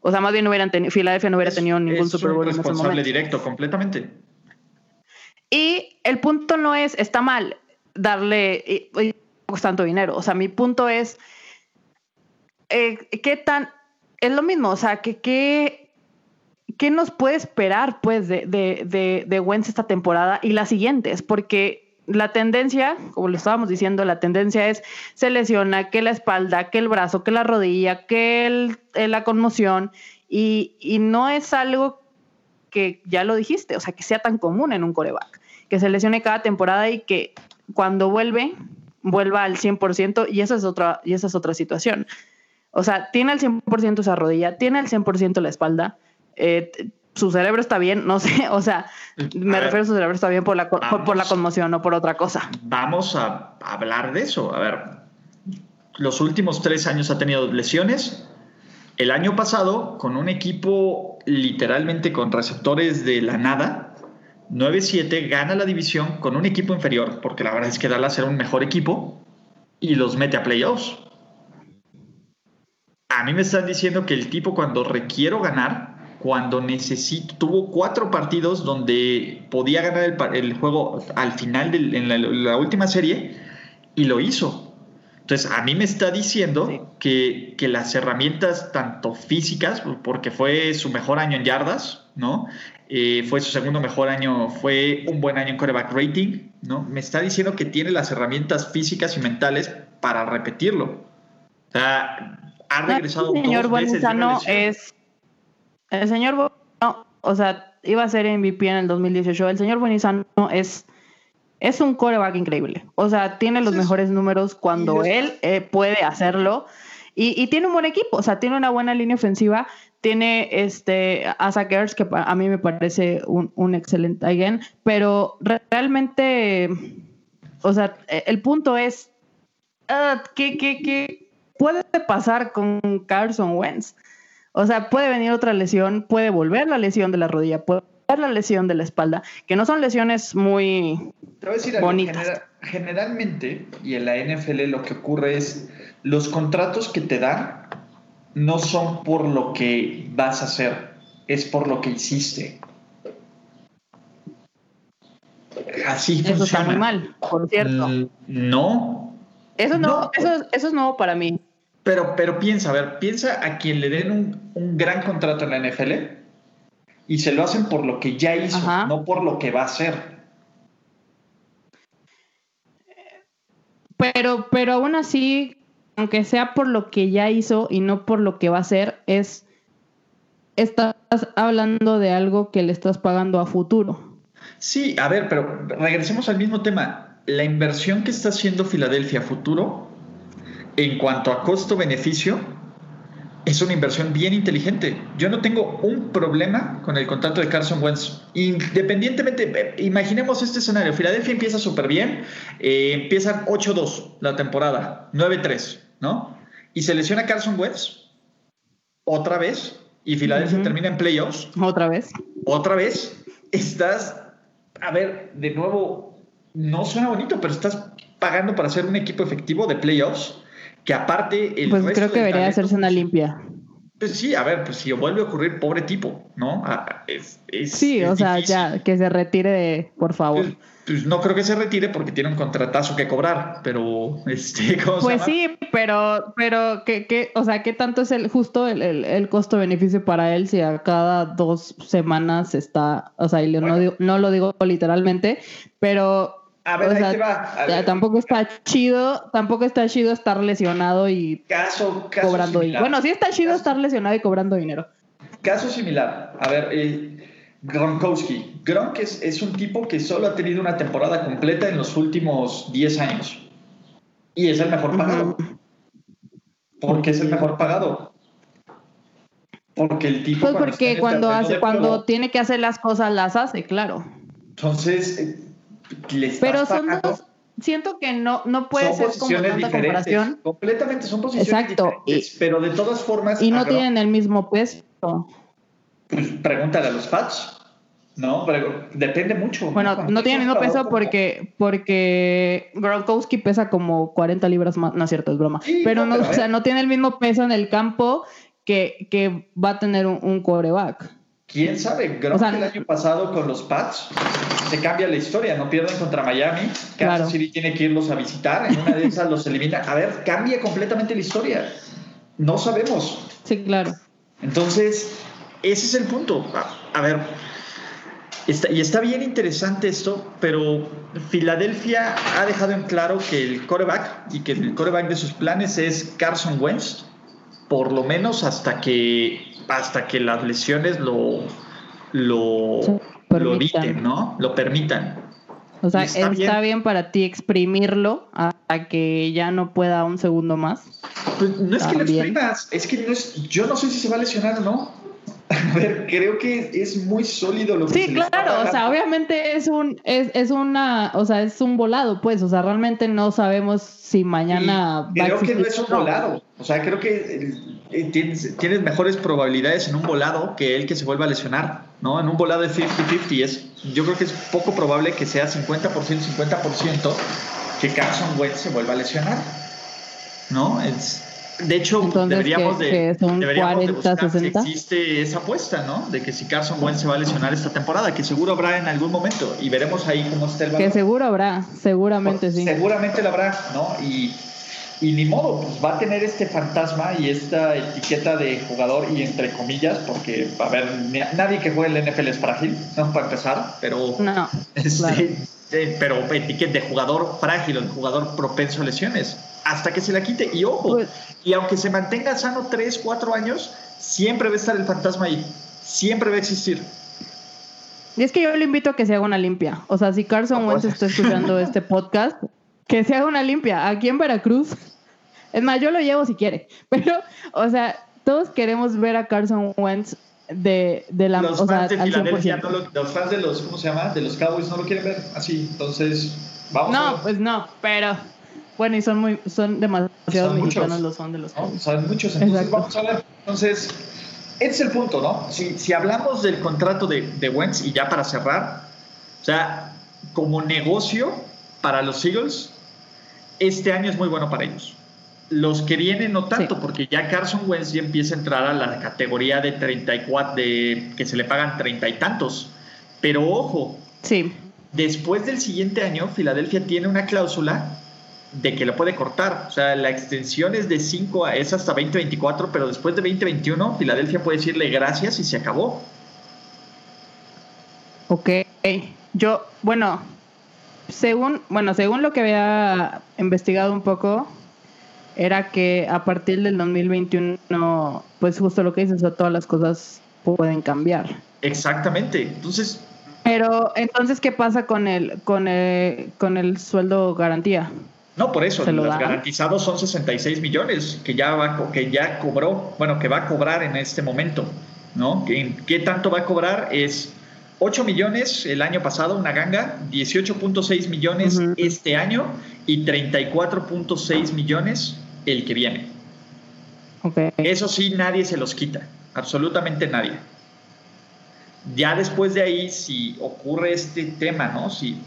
o sea, más bien no hubieran tenido, Filadelfia no hubiera tenido ningún Super Bowl. Es responsable directo, completamente. Y el punto no es, está mal darle tanto dinero. O sea, mi punto es, eh, ¿qué tan, es lo mismo, o sea, que qué, qué nos puede esperar, pues, de, de, de, de Wentz esta temporada y las siguientes? Porque la tendencia, como lo estábamos diciendo, la tendencia es se lesiona que la espalda, que el brazo, que la rodilla, que el, la conmoción y, y, no es algo que ya lo dijiste, o sea, que sea tan común en un coreback, que se lesione cada temporada y que cuando vuelve, vuelva al 100% y esa es otra, y esa es otra situación. O sea, tiene al 100% esa rodilla, tiene al 100% la espalda, eh, su cerebro está bien, no sé, *laughs* o sea, me refiero a su cerebro está bien por la, por, la conmoción, no por otra cosa. Vamos a hablar de eso. A ver, los últimos tres años ha tenido lesiones. El año pasado, con un equipo literalmente con receptores de la nada, 9-7 gana la división con un equipo inferior, porque la verdad es que Dallas era un mejor equipo, y los mete a playoffs. A mí me están diciendo que el tipo cuando requiero ganar, cuando necesito, tuvo cuatro partidos donde podía ganar el, juego al final de en la, última serie y lo hizo. Entonces, a mí me está diciendo que, las herramientas, tanto físicas, porque fue su mejor año en yardas, ¿no? Eh, fue su segundo mejor año, fue un buen año en coreback rating, ¿no? Me está diciendo que tiene las herramientas físicas y mentales para repetirlo. O sea, ha regresado señor dos veces es el señor Bonizano, o sea, iba a ser MVP en el 2018. El señor Bonizano es, es un coreback increíble. O sea, tiene los mejores números cuando él eh, puede hacerlo. Y, tiene un buen equipo, o sea, tiene una buena línea ofensiva. Tiene este, a Zach que a mí me parece un, un excelente again, pero realmente, o sea, el punto es, uh, ¿qué, qué, qué puede pasar con Carson Wentz? O sea, puede venir otra lesión, puede volver la lesión de la rodilla, puede volver la lesión de la espalda, que no son lesiones muy bonitas. generalmente, y en la NFL lo que ocurre es, los contratos que te dan no son por lo que vas a hacer, es por lo que hiciste. Así Eso está muy mal, por cierto. No, Eso no, eso, eso es nuevo para mí. Pero, pero piensa, a ver, piensa a quien le den un, un gran contrato en la NFL y se lo hacen por lo que ya hizo, Ajá. no por lo que va a hacer. Pero, pero aún así, aunque sea por lo que ya hizo y no por lo que va a hacer, es estás hablando de algo que le estás pagando a futuro. Sí, a ver, pero regresemos al mismo tema. La inversión que está haciendo Filadelfia a futuro, en cuanto a costo-beneficio, es una inversión bien inteligente. Yo no tengo un problema con el contrato de Carson Wentz. Independientemente, eh, imaginemos este escenario. Filadelfia empieza súper bien, eh, empiezan 8-2 la temporada, 9-3, ¿no? Y se lesiona Carson Wentz otra vez y Filadelfia termina en playoffs Otra vez. otra vez estás, a ver, de nuevo, no suena bonito, pero estás pagando para ser un equipo efectivo de playoffs, que aparte... El Pues resto creo que debería talento- hacerse una limpia. Pues sí, a ver, pues si vuelve a ocurrir, pobre tipo, ¿no? Ah, es- es- Sí, es o sea, ya, que se retire, de, por favor. Pues, pues no creo que se retire porque tiene un contratazo que cobrar, pero *laughs* este, ¿cómo se Pues llama? sí, pero, pero ¿qué, qué, o sea, ¿qué tanto es el justo el, el- el costo-beneficio para él si a cada dos semanas está, o sea, y no, digo- no lo digo literalmente, pero A ver, o ahí sea, te va. A ya ver, tampoco está chido, tampoco está chido estar lesionado y caso, caso cobrando dinero. Bueno, sí está chido Caso- estar lesionado y cobrando dinero. Caso similar. A ver, eh, Gronkowski. Gronk es, es un tipo que solo ha tenido una temporada completa en los últimos 10 años. Y es el mejor pagado. ¿Por qué es el mejor pagado? Porque el tipo. Pues porque cuando hace, cuando juego, tiene que hacer las cosas las hace, claro. Entonces, eh, le estás Pero son pagando- dos, siento que no, no puede son ser como tanta comparación. Completamente, son posiciones Exacto, diferentes. pero de todas formas. Y no tienen el mismo peso. Pues pregúntale a los Pats. No, pero depende mucho. Bueno, no es tiene el mismo peso porque, porque Gronkowski pesa como 40 libras más. No es cierto, es broma. Sí, pero no, no, pero o sea, ver. no tiene el mismo peso en el campo que, que va a tener un, un quarterback. ¿Quién sabe? Gronk O sea, el año pasado con los Pats se cambia la historia, no pierden contra Miami, Kansas Claro. City tiene que irlos a visitar, en una de esas los elimina. A ver, cambia completamente la historia. No sabemos. Sí, claro. Entonces, ese es el punto. A, a ver, está, y está bien interesante esto, pero Filadelfia ha dejado en claro que el coreback y que el coreback de sus planes es Carson Wentz, por lo menos hasta que hasta que las lesiones lo lo, Sí, lo dicten, ¿no? Lo permitan. O sea, está está, bien. bien. para ti exprimirlo hasta que ya no pueda un segundo más. Pues no es que lo exprimas, es que no es, yo no sé si se va a lesionar o no. *laughs* A ver, creo que es muy sólido lo que Sí, se claro, o sea, obviamente es un, es, es una, o sea, es un volado, pues, o sea, realmente no sabemos si mañana Y va a creo que no es un volado. O sea, creo que eh, tienes, tienes mejores probabilidades en un volado que el que se vuelva a lesionar, ¿no? En un volado de 50-50 es, yo creo que es poco probable que sea 50%, 50% que Carson Wentz se vuelva a lesionar, ¿no? Es, de hecho, Entonces, deberíamos, ¿qué- de, son deberíamos de 40, buscar 60? si existe esa apuesta, ¿no? De que si Carson Wentz se va a lesionar esta temporada, que seguro habrá en algún momento y veremos ahí cómo está el valor. Que seguro habrá, seguramente sí. Seguramente lo habrá, ¿no? Y, y ni modo, pues va a tener este fantasma y esta etiqueta de jugador y entre comillas, porque, a ver, ni- nadie que juegue en la NFL es frágil, ¿no? Para empezar, pero, No, este, claro. eh, pero etiqueta de jugador frágil de jugador propenso a lesiones, hasta que se la quite. Y ojo, Pues- y aunque se mantenga sano 3, 4 años, siempre va a estar el fantasma ahí, siempre va a existir. Y es que yo le invito a que se haga una limpia. O sea, si Carson No, Wentz pues. está escuchando este podcast, que se haga una limpia. Aquí en Veracruz. Es más, yo lo llevo si quiere. *laughs* Pero, o sea, todos queremos ver a Carson Wentz de, de la los o sea, fans de al Filadelfia, 100%. no lo- los fans de los, ¿cómo se llama? De los Cowboys no lo quieren ver así. Entonces, vamos a No, ver. pues no, pero bueno, y son muy, son demasiados Son mexicanos muchos. los son de los ¿no? Cowboys. Saben muchos, entonces Exacto. vamos a ver. Entonces, ese es el punto, ¿no? Si, si hablamos del contrato de, de Wentz, y ya para cerrar, o sea, como negocio para los Eagles, este año es muy bueno para ellos. Los que vienen no tanto, Sí. porque ya Carson Wentz ya empieza a entrar a la categoría de 34, de que se le pagan treinta y tantos. Pero ojo, Sí, después del siguiente año, Filadelfia tiene una cláusula de que lo puede cortar. O sea, la extensión es de 5 a es hasta 2024, pero después de 2021, Filadelfia puede decirle gracias y se acabó. Ok. Yo, bueno, según, bueno, según lo que había investigado un poco, era que a partir del 2021, pues justo lo que dices, todas las cosas pueden cambiar. Exactamente. Entonces. Pero, entonces, ¿qué pasa con el, con el, con el sueldo garantía? No, por eso, los garantizados son 66 millones que ya, va, que ya cobró, bueno, que va a cobrar en este momento, ¿no? ¿Qué, qué tanto va a cobrar? Es 8 millones el año pasado, una ganga, 18.6 millones este año y 34.6 millones el que viene. Okay. Eso sí, nadie se los quita, absolutamente nadie. Ya después de ahí, si ocurre este tema, ¿no? Si,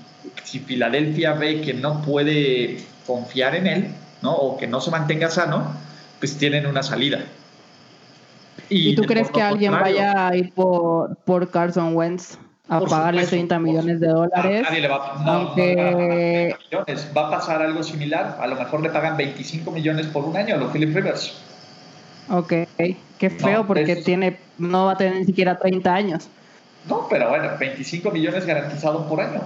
si Filadelfia ve que no puede confiar en él, ¿no? O que no se mantenga sano, pues tienen una salida. ¿Y, tú crees que alguien vaya a ir por, por Carson Wentz a pagarle 30 millones de dólares? nadie le va, aunque... va, a pasar algo similar. A lo mejor le pagan 25 millones por un año a los Philip Rivers. Ok, qué feo porque tiene no va a tener ni siquiera 30 años. No, pero bueno, 25 millones garantizados por año.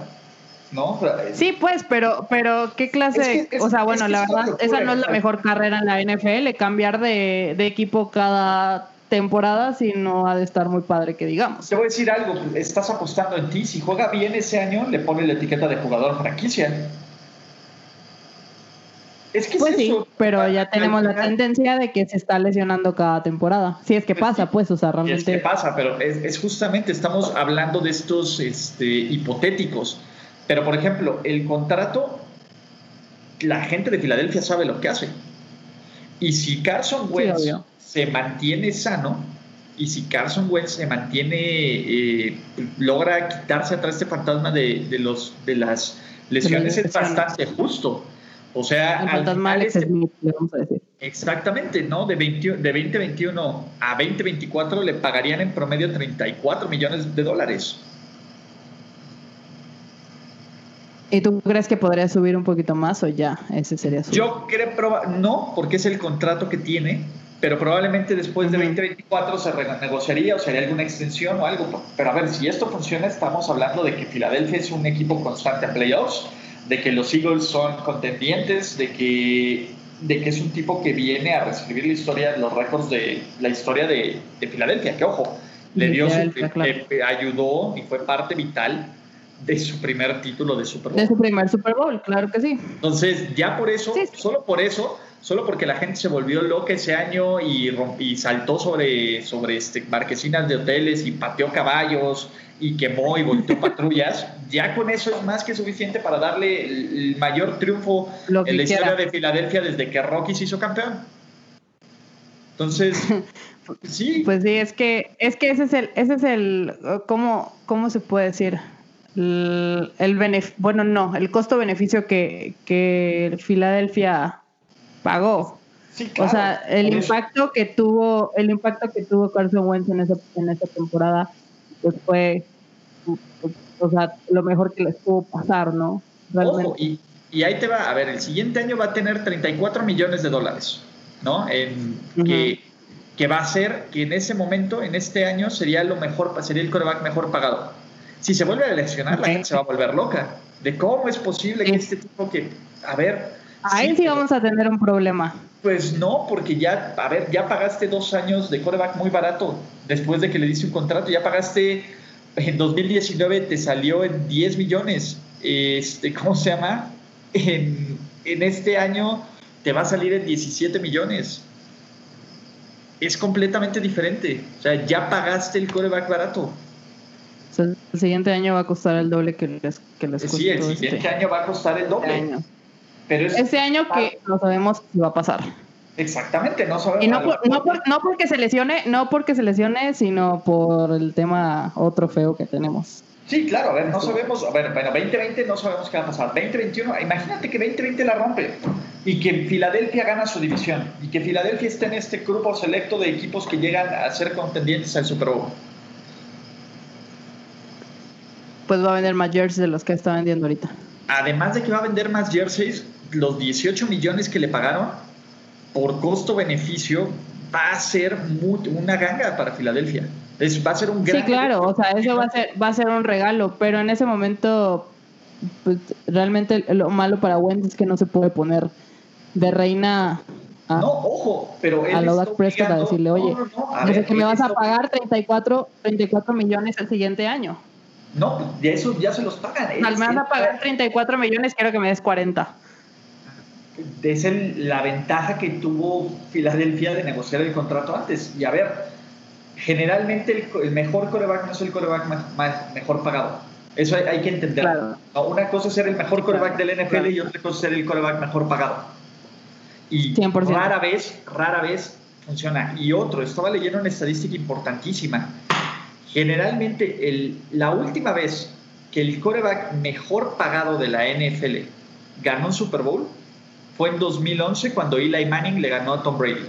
¿no? Sí, pues, pero, pero ¿qué clase? o sea, bueno, la verdad, esa no es la mejor carrera en la NFL, cambiar de, equipo cada temporada, si no ha de estar muy padre que digamos. Te voy a decir algo, estás apostando en ti, si juega bien ese año, le pone la etiqueta de jugador franquicia. Es que pues sí, pero ya tenemos la tendencia de que se está lesionando cada temporada. Si es que pues pasa, pues, o sea, realmente. es que pasa, pero es, es, justamente, estamos hablando de estos este, hipotéticos. Pero, por ejemplo, el contrato, la gente de Filadelfia sabe lo que hace. Y si Carson Wentz se mantiene sano, y si Carson Wentz se mantiene, eh, logra quitarse atrás este fantasma de, los, de las lesiones, es bastante justo. O sea, el fantasma Alex Smith, le vamos a decir. Exactamente, ¿no? De, 20, de 2021 a 2024 le pagarían en promedio 34 millones de dólares. ¿Y tú crees que podría subir un poquito más o ya? Ese sería su. Yo creo, no, porque es el contrato que tiene, pero probablemente después de 2024 se renegociaría o sería alguna extensión o algo. Pero a ver, si esto funciona, estamos hablando de que Filadelfia es un equipo constante a playoffs, de que los Eagles son contendientes, de que, de que es un tipo que viene a reescribir la historia, los récords de la historia de, Filadelfia, que ojo, le dio, ayudó y fue parte vital de su primer título de Super Bowl. De su primer Super Bowl, claro que sí. Entonces, ya por eso, solo por eso, solo porque la gente se volvió loca ese año y, y saltó sobre, sobre este, marquesinas de hoteles y pateó caballos y quemó y volteó *laughs* patrullas, ya con eso es más que suficiente para darle el, mayor triunfo en la historia de Filadelfia desde que Rocky se hizo campeón. Entonces, *laughs* sí. Pues sí, es que, es que ese es el, ese es el, ¿cómo, cómo se puede decir? El, bueno, no, el costo-beneficio que, que Filadelfia pagó. O sea, el impacto que tuvo, el impacto que tuvo Carson Wentz en esa, en esa temporada, pues fue, o sea, lo mejor que les pudo pasar, ¿no? y, y, ahí te va, a ver, el siguiente año va a tener 34 millones de dólares, ¿no? En, que, que va a ser, que en ese momento, en este año, sería lo mejor, sería el coreback mejor pagado. Si se vuelve a eleccionar, la gente se va a volver loca. De cómo es posible que este tipo que, a ver... Ahí sí, vamos a tener un problema. Pues no, porque ya, a ver, ya pagaste dos años de coreback muy barato después de que le diste un contrato. Ya pagaste, en 2019 te salió en 10 millones. Este, ¿Cómo se llama? En, en este año te va a salir en 17 millones. Es completamente diferente. O sea, ya pagaste el coreback barato el siguiente año va a costar el doble que les, que les Sí, el siguiente este año va a costar el doble. Año. Pero ese año que no sabemos si va a pasar. Exactamente, no sabemos. Y no, no, no, porque se lesione, no porque se lesione, sino por el tema otro feo que tenemos. Sí, claro, a ver, no sabemos, a ver, bueno, 2020 no sabemos qué va a pasar. 2021, imagínate que 2020 la rompe y que Filadelfia gana su división y que Filadelfia esté en este grupo selecto de equipos que llegan a ser contendientes al Super Bowl pues va a vender más jerseys de los que está vendiendo ahorita. Además de que va a vender más jerseys, los 18 millones que le pagaron, por costo-beneficio, va a ser una ganga para Filadelfia. va a ser un gran. Sí, claro, o sea, eso va a, ser, va a ser un regalo, pero en ese momento, pues realmente lo malo para Wendy es que no se puede poner de reina a, no, ojo, pero a Lodak Prescott a decirle, oye, no, que me vas a pagar 34, 34 millones el siguiente año. No, de eso ya se los pagan. Al me vas a pagar 34 millones, quiero que me des 40. Es la ventaja que tuvo Filadelfia de negociar el contrato antes. Y a ver, generalmente el, mejor coreback no es el coreback mejor pagado. Eso hay, que entenderlo. Una cosa es ser el mejor coreback del NFL y otra cosa es ser el coreback mejor pagado. Y rara vez, rara vez funciona. Y otro, estaba leyendo una estadística importantísima. Generalmente, el, la última vez que el coreback mejor pagado de la NFL ganó un Super Bowl fue en 2011 cuando Eli Manning le ganó a Tom Brady.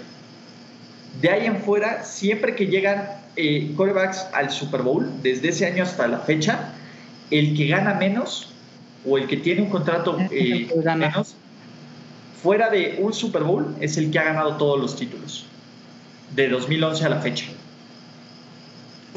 De ahí en fuera, siempre que llegan eh, corebacks al Super Bowl, desde ese año hasta la fecha, el que gana menos o el que tiene un contrato eh, menos, fuera de un Super Bowl, es el que ha ganado todos los títulos, de 2011 a la fecha.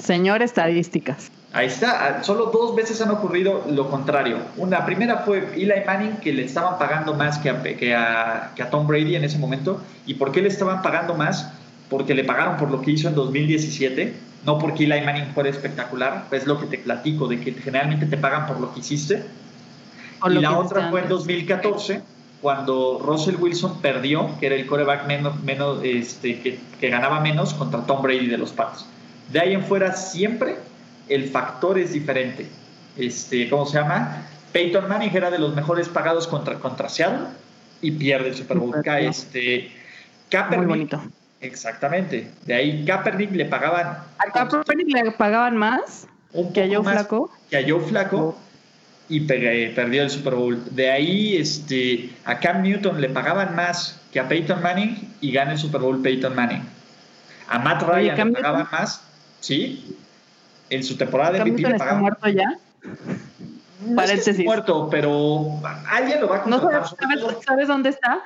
Señor estadísticas. Ahí está, ah, solo dos veces han ocurrido lo contrario. Una primera fue Eli Manning, que le estaban pagando más que a, que a, que a Tom Brady en ese momento. ¿Y por qué le estaban pagando más? Porque le pagaron por lo que hizo en 2017, no porque Eli Manning fuera espectacular, es lo que te platico, de que generalmente te pagan por lo que hiciste. y la otra fue en 2014, cuando Russell Wilson perdió, que era el coreback menos, menos este, que, que ganaba menos contra Tom Brady de los Pats. De ahí en fuera siempre el factor es diferente. Este, ¿Cómo se llama? Peyton Manning era de los mejores pagados contra, contra Seattle y pierde el Super Bowl. Este, Kaepernick, Muy bonito. Exactamente. De ahí Kaepernick le pagaban. ¿A Kaepernick le pagaban más? ¿Que a Joe Flaco? Que a Joe Flaco. Y perdió el Super Bowl. De ahí este, a Cam Newton le pagaban más que a Peyton Manning y gana el Super Bowl Peyton Manning. A Matt Ryan le pagaban más, sí, en su temporada de MVP ¿Está muerto ya? No Es muerto, pero alguien lo va a contratar. sabes, dónde está?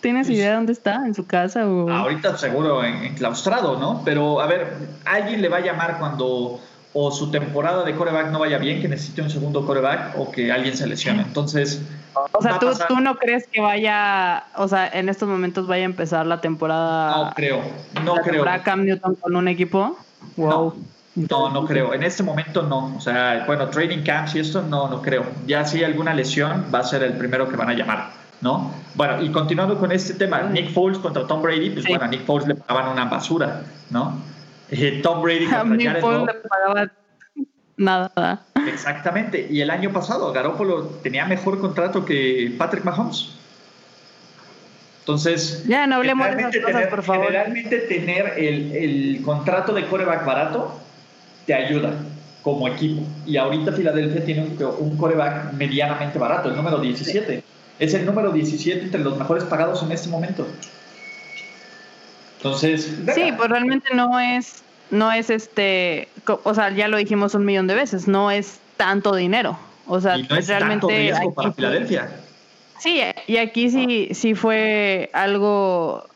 ¿Tienes pues idea de dónde está? ¿En su casa? O... Ahorita seguro enclaustrado, ¿no? Pero a ver, alguien le va a llamar cuando o su temporada de coreback no vaya bien, que necesite un segundo coreback o que alguien se lesione. Entonces. O sea, ¿tú, ¿tú, no crees que vaya, o sea, en estos momentos vaya a empezar la temporada. No creo, no creo. Cam Newton con un equipo? Wow. No, no creo. En este momento no. O sea, bueno, training camps y esto no, no creo. Ya si hay alguna lesión, va a ser el primero que van a llamar, ¿no? Bueno, y continuando con este tema, Nick Foles contra Tom Brady, pues bueno, a Nick Foles le pagaban una basura, ¿no? *laughs* Eh, Tom Brady *laughs* contra a Nick Foles le pagaban nada. Exactamente. Y el año pasado, Garoppolo tenía mejor contrato que Patrick Mahomes. Entonces, ya no hablemos de esas cosas, por favor. Generalmente tener el, el contrato de coreback barato te ayuda como equipo. Y ahorita Filadelfia tiene un, coreback medianamente barato, el número 17. Es el número 17 entre los mejores pagados en este momento. Entonces, sí, pues realmente no es, no es este, o sea, ya lo dijimos un millón de veces, no es tanto dinero. O sea, no es realmente tanto riesgo para Filadelfia. Sí, y aquí sí, sí fue algo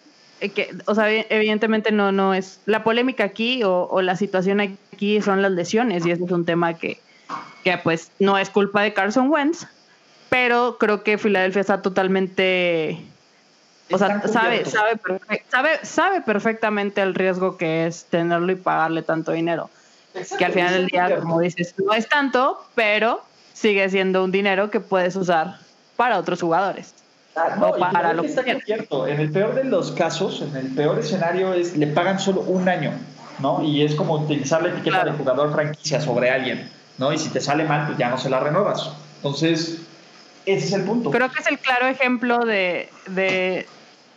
eh, que, o sea, evidentemente no, no es. La polémica aquí o, la situación aquí son las lesiones, y ese es un tema que, que pues no es culpa de Carson Wentz, pero creo que Filadelfia está totalmente. O sea, sabe, sabe, sabe, sabe perfectamente el riesgo que es tenerlo y pagarle tanto dinero. Que al final del día, como dices, no es tanto, pero sigue siendo un dinero que puedes usar para otros jugadores. Ah, para lo que está cierto. En el peor de los casos, en el peor escenario es le pagan solo un año, ¿no? Y es como utilizar la etiqueta de jugador franquicia sobre alguien, ¿no? Y si te sale mal, pues ya no se la renuevas. Entonces, ese es el punto. Creo que es el claro ejemplo de, de,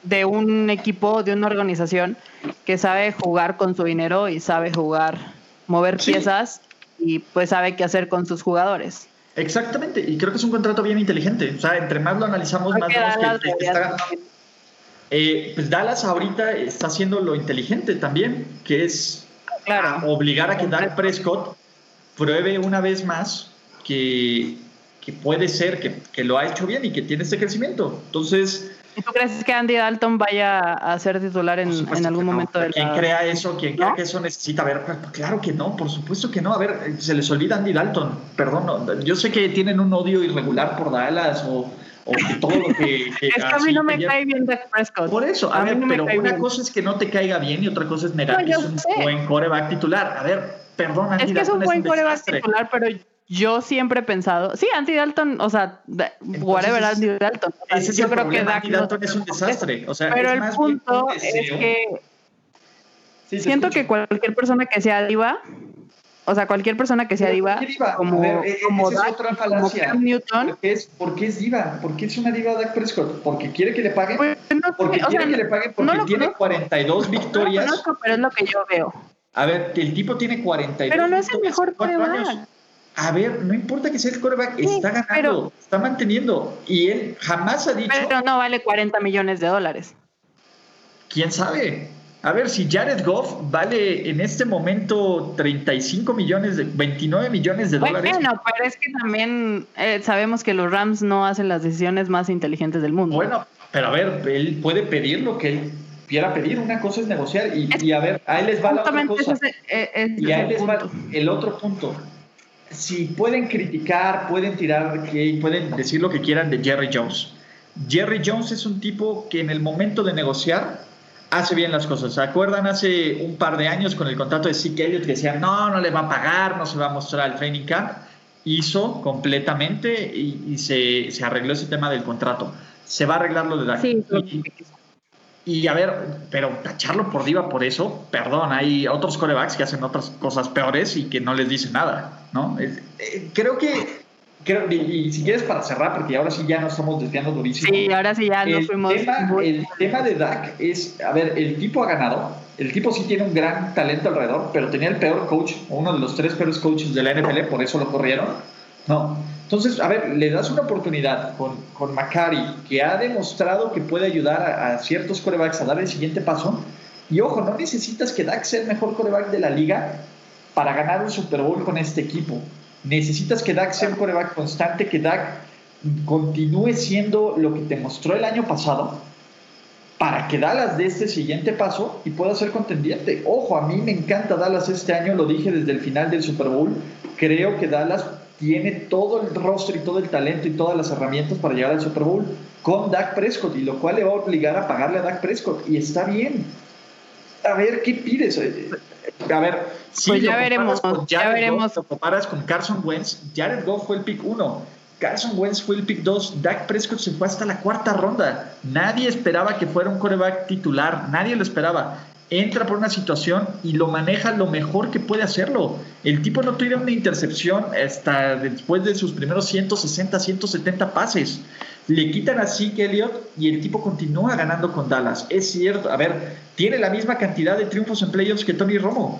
de un equipo, de una organización que sabe jugar con su dinero y sabe jugar, mover piezas y pues sabe qué hacer con sus jugadores. Exactamente, y creo que es un contrato bien inteligente. O sea, entre más lo analizamos, más vemos que, está ganando. Eh, pues Dallas ahorita está haciendo lo inteligente también, que es obligar a que Dak Prescott pruebe una vez más que que puede ser, que, que lo ha hecho bien y que tiene este crecimiento. Entonces, ¿Y tú crees que Andy Dalton vaya a ser titular en, en algún momento no. de la... ¿Quién crea eso? ¿Quién crea que eso necesita? A ver, claro que no, por supuesto que no. A ver, se les olvida Andy Dalton. Perdón, no, yo sé que tienen un odio irregular por Dallas o, o todo lo que... *laughs* que es que a mí no me cae bien Dak Prescott. Por eso, a, a ver, no pero una bien. cosa es que no te caiga bien y otra cosa es negar no, que es un sé. buen coreback titular. A ver, perdón, Andy Es que Dalton es un buen coreback titular, pero yo siempre he pensado, sí, Andy Dalton, o sea, Entonces, whatever Andy Dalton. O sea, ese es yo el creo problema, que Andy Dalton es un desastre. O sea, pero es el punto es que Sí, siento escucho. que cualquier persona que sea diva, o sea, cualquier persona que sea diva, ¿por qué diva? como, ver, e- como, es Dak, como. Cam Newton, ¿Por qué, es, ¿Por qué es diva? ¿Por qué es una diva Dak Prescott? ¿Porque quiere que le paguen? pues, no Porque o quiere sea, que le paguen porque no tiene conozco, 42 no lo victorias. conozco, pero es lo que yo veo. A ver, el tipo tiene 42 Pero no es el victorias mejor años. A ver, no importa que sea el coreback, Sí, está ganando, pero- está manteniendo. Y él jamás ha dicho, Pero no vale 40 millones de dólares. quién sabe. A ver, si Jared Goff vale en este momento 35 millones, de 29 millones de dólares. Bueno, pero es que también eh, sabemos que los Rams no hacen las decisiones más inteligentes del mundo. Bueno, pero a ver, él puede pedir lo que él quiera pedir. Una cosa es negociar. Y, a ver, ahí les va la otra cosa. ese eh, ese Y ahí el les va punto. el otro punto. Si pueden criticar, pueden tirar, pueden decir lo que quieran de Jerry Jones. Jerry Jones es un tipo que en el momento de negociar hace bien las cosas. ¿Se acuerdan hace un par de años con el contrato de Zeke Elliott que decían, no, no le va a pagar, no se va a mostrar al training camp? Hizo completamente y, y se, se arregló ese tema del contrato. Se va a arreglar lo de Dak. Sí, Y- y a ver, pero tacharlo por diva por eso, perdón, hay otros corebacks que hacen otras cosas peores y que no les dicen nada, ¿no? Es- eh, creo que, creo, y, y si quieres para cerrar, porque ahora sí ya nos estamos desviando durísimo. Sí, ahora sí ya nos el, fuimos. tema, muy- el tema de Dak es, a ver, el tipo ha ganado, el tipo sí tiene un gran talento alrededor, pero tenía el peor coach, o uno de los tres peores coaches de la NFL, por eso lo corrieron, ¿no? Entonces, a ver, le das una oportunidad con, con Macari, que ha demostrado que puede ayudar a, a ciertos corebacks a dar el siguiente paso. Y ojo, no necesitas que Dak sea el mejor coreback de la liga para ganar un Super Bowl con este equipo. Necesitas que Dak sea un coreback constante, que Dak continúe siendo lo que te mostró el año pasado para que Dallas dé este siguiente paso y pueda ser contendiente. Ojo, a mí me encanta Dallas este año, lo dije desde el final del Super Bowl. Creo que Dallas tiene todo el rostro y todo el talento y todas las herramientas para llegar al Super Bowl con Dak Prescott, y lo cual le va a obligar a pagarle a Dak Prescott. Y está bien. A ver, ¿qué pides? A ver, si Pues ya veremos, ya veremos. Goff, lo comparas con Carson Wentz, Jared Goff fue el pick 1. Carson Wentz fue el pick 2, Dak Prescott se fue hasta la cuarta ronda. Nadie esperaba que fuera un coreback titular, nadie lo esperaba. Entra por una situación y lo maneja lo mejor que puede hacerlo. El tipo no tuvo una intercepción hasta después de sus primeros 160, 170 pases. Le quitan a Zeke Elliott y el tipo continúa ganando con Dallas. Es cierto, a ver, tiene la misma cantidad de triunfos en playoffs que Tony Romo.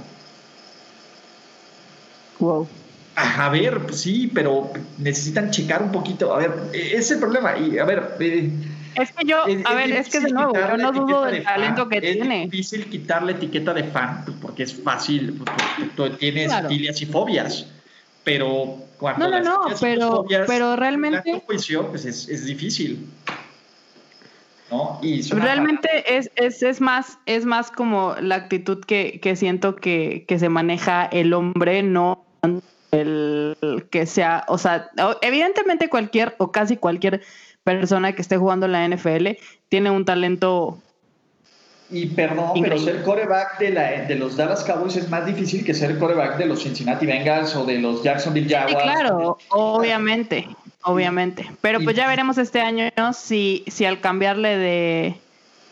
Wow. A ver, pues sí, pero necesitan checar un poquito. A ver, ese es el problema. Y a ver, eh, Es que yo, es- a ver, es que de nuevo, yo la no dudo etiqueta del de fan. talento que es tiene. difícil quitar la etiqueta de fan pues, porque es fácil, pues, porque tú tienes Claro. filias y fobias. Pero cuando No, no, las no, pero- fobias pero realmente- juicio, pues es, es difícil. ¿No? Y suena Realmente es, es, es más, es más como la actitud que, que siento que, que se maneja el hombre, no el que sea, o sea, evidentemente cualquier o casi cualquier persona que esté jugando en la NFL tiene un talento Y perdón, Increíble. pero ser coreback de, la, de los Dallas Cowboys es más difícil que ser coreback de los Cincinnati Bengals o de los Jacksonville Sí, Jaguars. claro, obviamente, obviamente. Pero pues ya veremos este año ¿no? si, si al cambiarle de,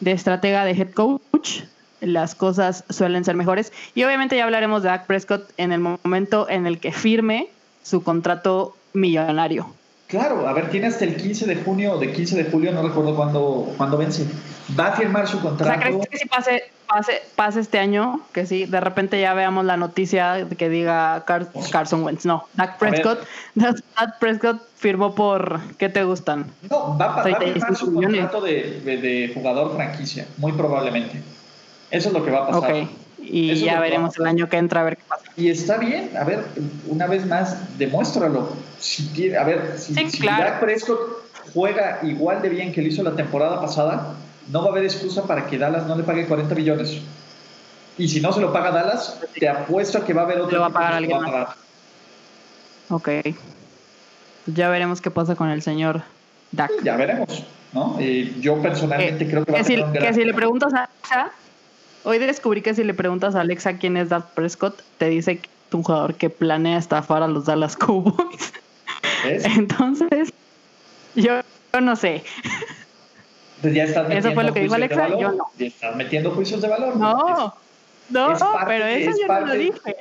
de estratega de head coach, las cosas suelen ser mejores. Y obviamente ya hablaremos de Dak Prescott en el momento en el que firme su contrato millonario. Claro, a ver, tiene hasta el 15 de junio o de 15 de julio, no recuerdo cuándo, cuándo vence. Va a firmar su O sea, contrato. ¿crees que si pase, pase, pase este año? Que sí, de repente ya veamos la noticia que diga Car- Carson Wentz. No, Dak. Prescott. *laughs* Dak Prescott firmó por, ¿qué te gustan? No, va, a- va a firmar 35 su contrato de, de- de jugador franquicia, muy probablemente. Eso es lo que va a pasar. Ok. Y ya veremos el año que entra a ver qué pasa. Y está bien, a ver, una vez más, demuéstralo. Si a ver, si, sí, si claro. Prescott juega igual de bien que lo hizo la temporada pasada, no va a haber excusa para que Dallas no le pague 40 millones. Y si no se lo paga Dallas, te apuesto a que va a haber otro. Lo va a pagar alguien más. Ok. Ya veremos qué pasa con el señor Dak. Ya veremos, ¿no? Eh, yo personalmente creo que va que a ser si, un que gran... si le preguntas a hoy descubrí que si le preguntas a Alexa quién es Dak Prescott, te dice que es un jugador que planea estafar a los Dallas Cowboys. *laughs* Entonces, yo, yo no sé. Pues ya estás Eso fue lo que dijo Alexa, yo no. Ya estás metiendo juicios de valor. No, no, es pero eso es yo no lo dije.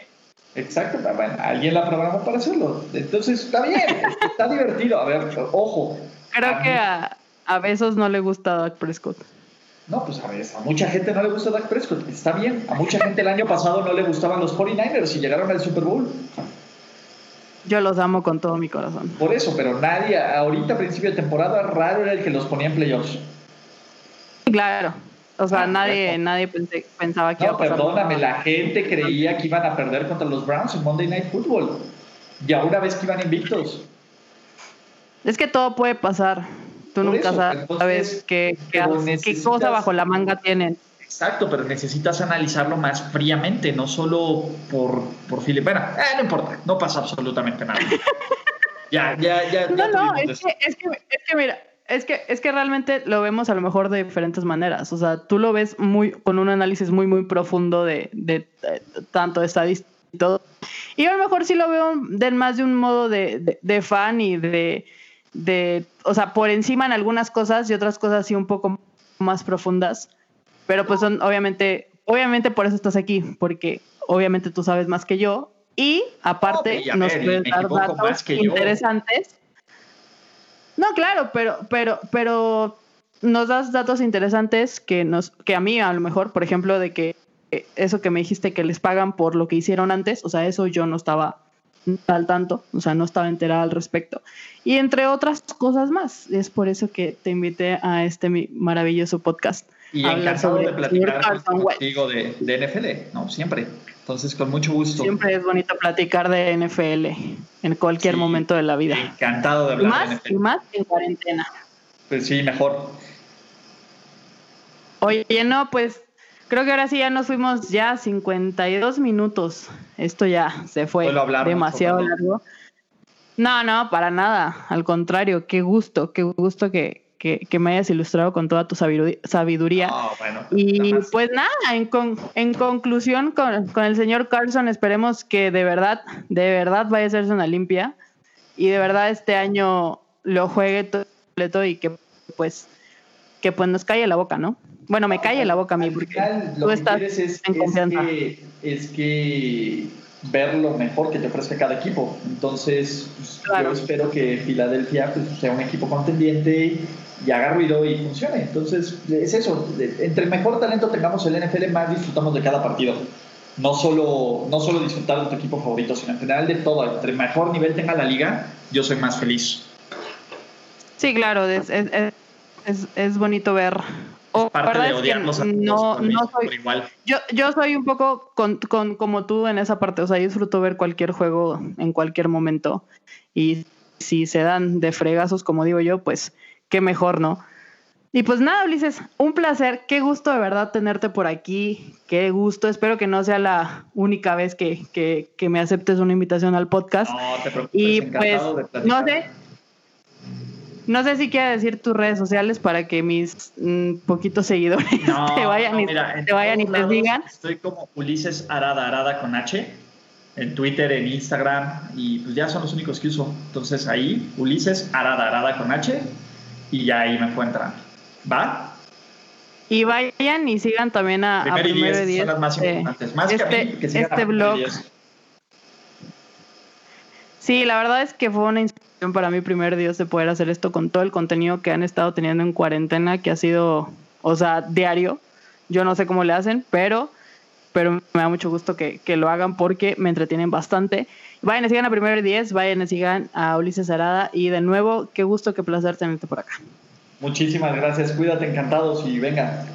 Exacto, pero bueno, alguien la programó para hacerlo. Entonces está bien, está *laughs* divertido. A ver, ojo. Creo a que a, a Besos no le gusta Dak Prescott. No, pues a ver, a mucha gente no le gusta Dak Prescott. Está bien. A mucha gente el año pasado no le gustaban los 49ers y llegaron al Super Bowl. Yo los amo con todo mi corazón. Por eso, pero nadie, ahorita a principio de temporada, raro era el que los ponía en playoffs. Claro. O sea, Ah, nadie, nadie pensé- pensaba que iba No, a pasar perdóname, la gente creía que iban a perder contra los Browns en Monday Night Football. Y a una vez que iban invictos. Es que todo puede pasar. Tú Por nunca eso, sabes entonces, qué, qué, qué cosa bajo la manga tienen. Exacto, pero necesitas analizarlo más fríamente, no solo por, por Philip. Bueno, eh, no importa, no pasa absolutamente nada. *laughs* ya, ya, ya. ya No, no, tuvimos es que, es que, es que mira, es que, es que realmente lo vemos a lo mejor de diferentes maneras. O sea, tú lo ves muy, con un análisis muy, muy profundo de, de, de tanto estadística y todo. Y a lo mejor sí lo veo de más de un modo de, de, de fan y de, de, o sea, por encima en algunas cosas y otras cosas sí un poco más profundas. Pero pues son, obviamente, obviamente por eso estás aquí, porque obviamente tú sabes más que yo. Y aparte, No, nos puedes dar datos yo. interesantes. No, claro, pero, pero, pero nos das datos interesantes que nos, que a mí a lo mejor, por ejemplo, de que eh, eso que me dijiste que les pagan por lo que hicieron antes, o sea, eso yo no estaba al tanto, o sea, no estaba enterada al respecto. Y entre otras cosas más, es por eso que te invité a este mi maravilloso podcast. Y encantado de platicar contigo de, de NFL, ¿no? Siempre. Entonces, con mucho gusto. Siempre es bonito platicar de NFL en cualquier Sí, momento de la vida. Encantado de Y hablar más, de y NFL. más en cuarentena. Pues sí, mejor. Oye, no, pues creo que ahora sí ya nos fuimos ya 52 minutos. Esto ya se fue mucho, demasiado largo. No, no, para nada. Al contrario, qué gusto, qué gusto que, que, que me hayas ilustrado con toda tu sabiduría. Ah, bueno, Y nada pues nada, en, con- en conclusión con, con el señor Carlson, esperemos que de verdad, de verdad vaya a hacerse una limpia y de verdad este año lo juegue todo completo y que pues, que pues nos calle la boca, ¿no? Bueno, me calle la boca a mí porque final, lo tú que estás quieres es, en es confianza. que, es que ver lo mejor que te ofrezca cada equipo. Entonces, pues, Claro. yo espero que Filadelfia pues, sea un equipo contendiente y haga ruido y funcione. Entonces, es eso. Entre mejor talento tengamos el NFL, más disfrutamos de cada partido. No solo, no solo disfrutar de tu equipo favorito, sino en general de todo. Entre mejor nivel tenga la liga, yo soy más feliz. Sí, claro, es, es, es- es bonito ver. Parte de es que odiarlos a todos no, por, no por soy, igual. Yo, yo soy un poco con, con- como tú en esa parte, o sea, yo disfruto ver cualquier juego en cualquier momento y si se dan de fregazos, como digo yo, pues qué mejor, ¿no? Y pues nada, Ulises, un placer, qué gusto de verdad tenerte por aquí, qué gusto, espero que no sea la única vez que, que, que me aceptes una invitación al podcast. No te preocupes, y pues, de no sé, no sé si quieres decir tus redes sociales para que mis mm, poquitos seguidores *laughs* No, te vayan no, y, mira, te, vayan y te digan. Estoy como Ulises Arada Arada con H, en Twitter, en Instagram, y pues ya son los únicos que uso. Entonces ahí, Ulises Arada Arada con H, y ya ahí me encuentran. ¿Va? Y vayan y sigan también a, a Primero y Primero diez y Diez, son las más este, importantes. Más que a este- mí, que sigan a este y blog. Diez. Sí, la verdad es que fue una inspiración para mí, primer Dios, de poder hacer esto con todo el contenido que han estado teniendo en cuarentena, que ha sido, o sea, diario. Yo no sé cómo le hacen, pero, pero me da mucho gusto que, que lo hagan porque me entretienen bastante. Vayan y sigan a Primero y Diez, vayan y sigan a Ulises Arada y de nuevo, qué gusto, qué placer tenerte por acá. Muchísimas gracias, cuídate, encantados y venga.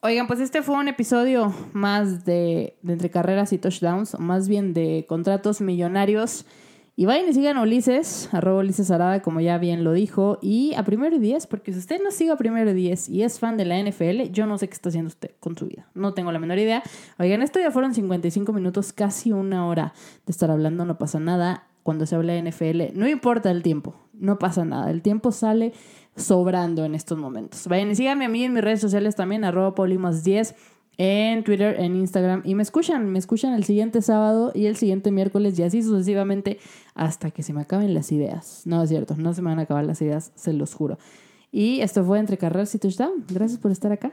Oigan, pues este fue un episodio más de, de entre carreras y touchdowns, o más bien de contratos millonarios. Y vayan y sigan a Ulises, arroba Ulises Arada, como ya bien lo dijo, y a Primero y Diez, porque si usted no sigue a Primero y Diez y es fan de la NFL, yo no sé qué está haciendo usted con su vida. No tengo la menor idea. Oigan, esto ya fueron 55 minutos, casi una hora de estar hablando, no pasa nada. Cuando se habla de NFL, no importa el tiempo, no pasa nada. El tiempo sale sobrando en estos momentos. Vayan y síganme a mí en mis redes sociales también, arroba polimas10 en Twitter, en Instagram y me escuchan, me escuchan el siguiente sábado y el siguiente miércoles y así sucesivamente hasta que se me acaben las ideas. No es cierto, no se me van a acabar las ideas, se los juro. Y esto fue Entre Carreras y Touchdown. Gracias por estar acá.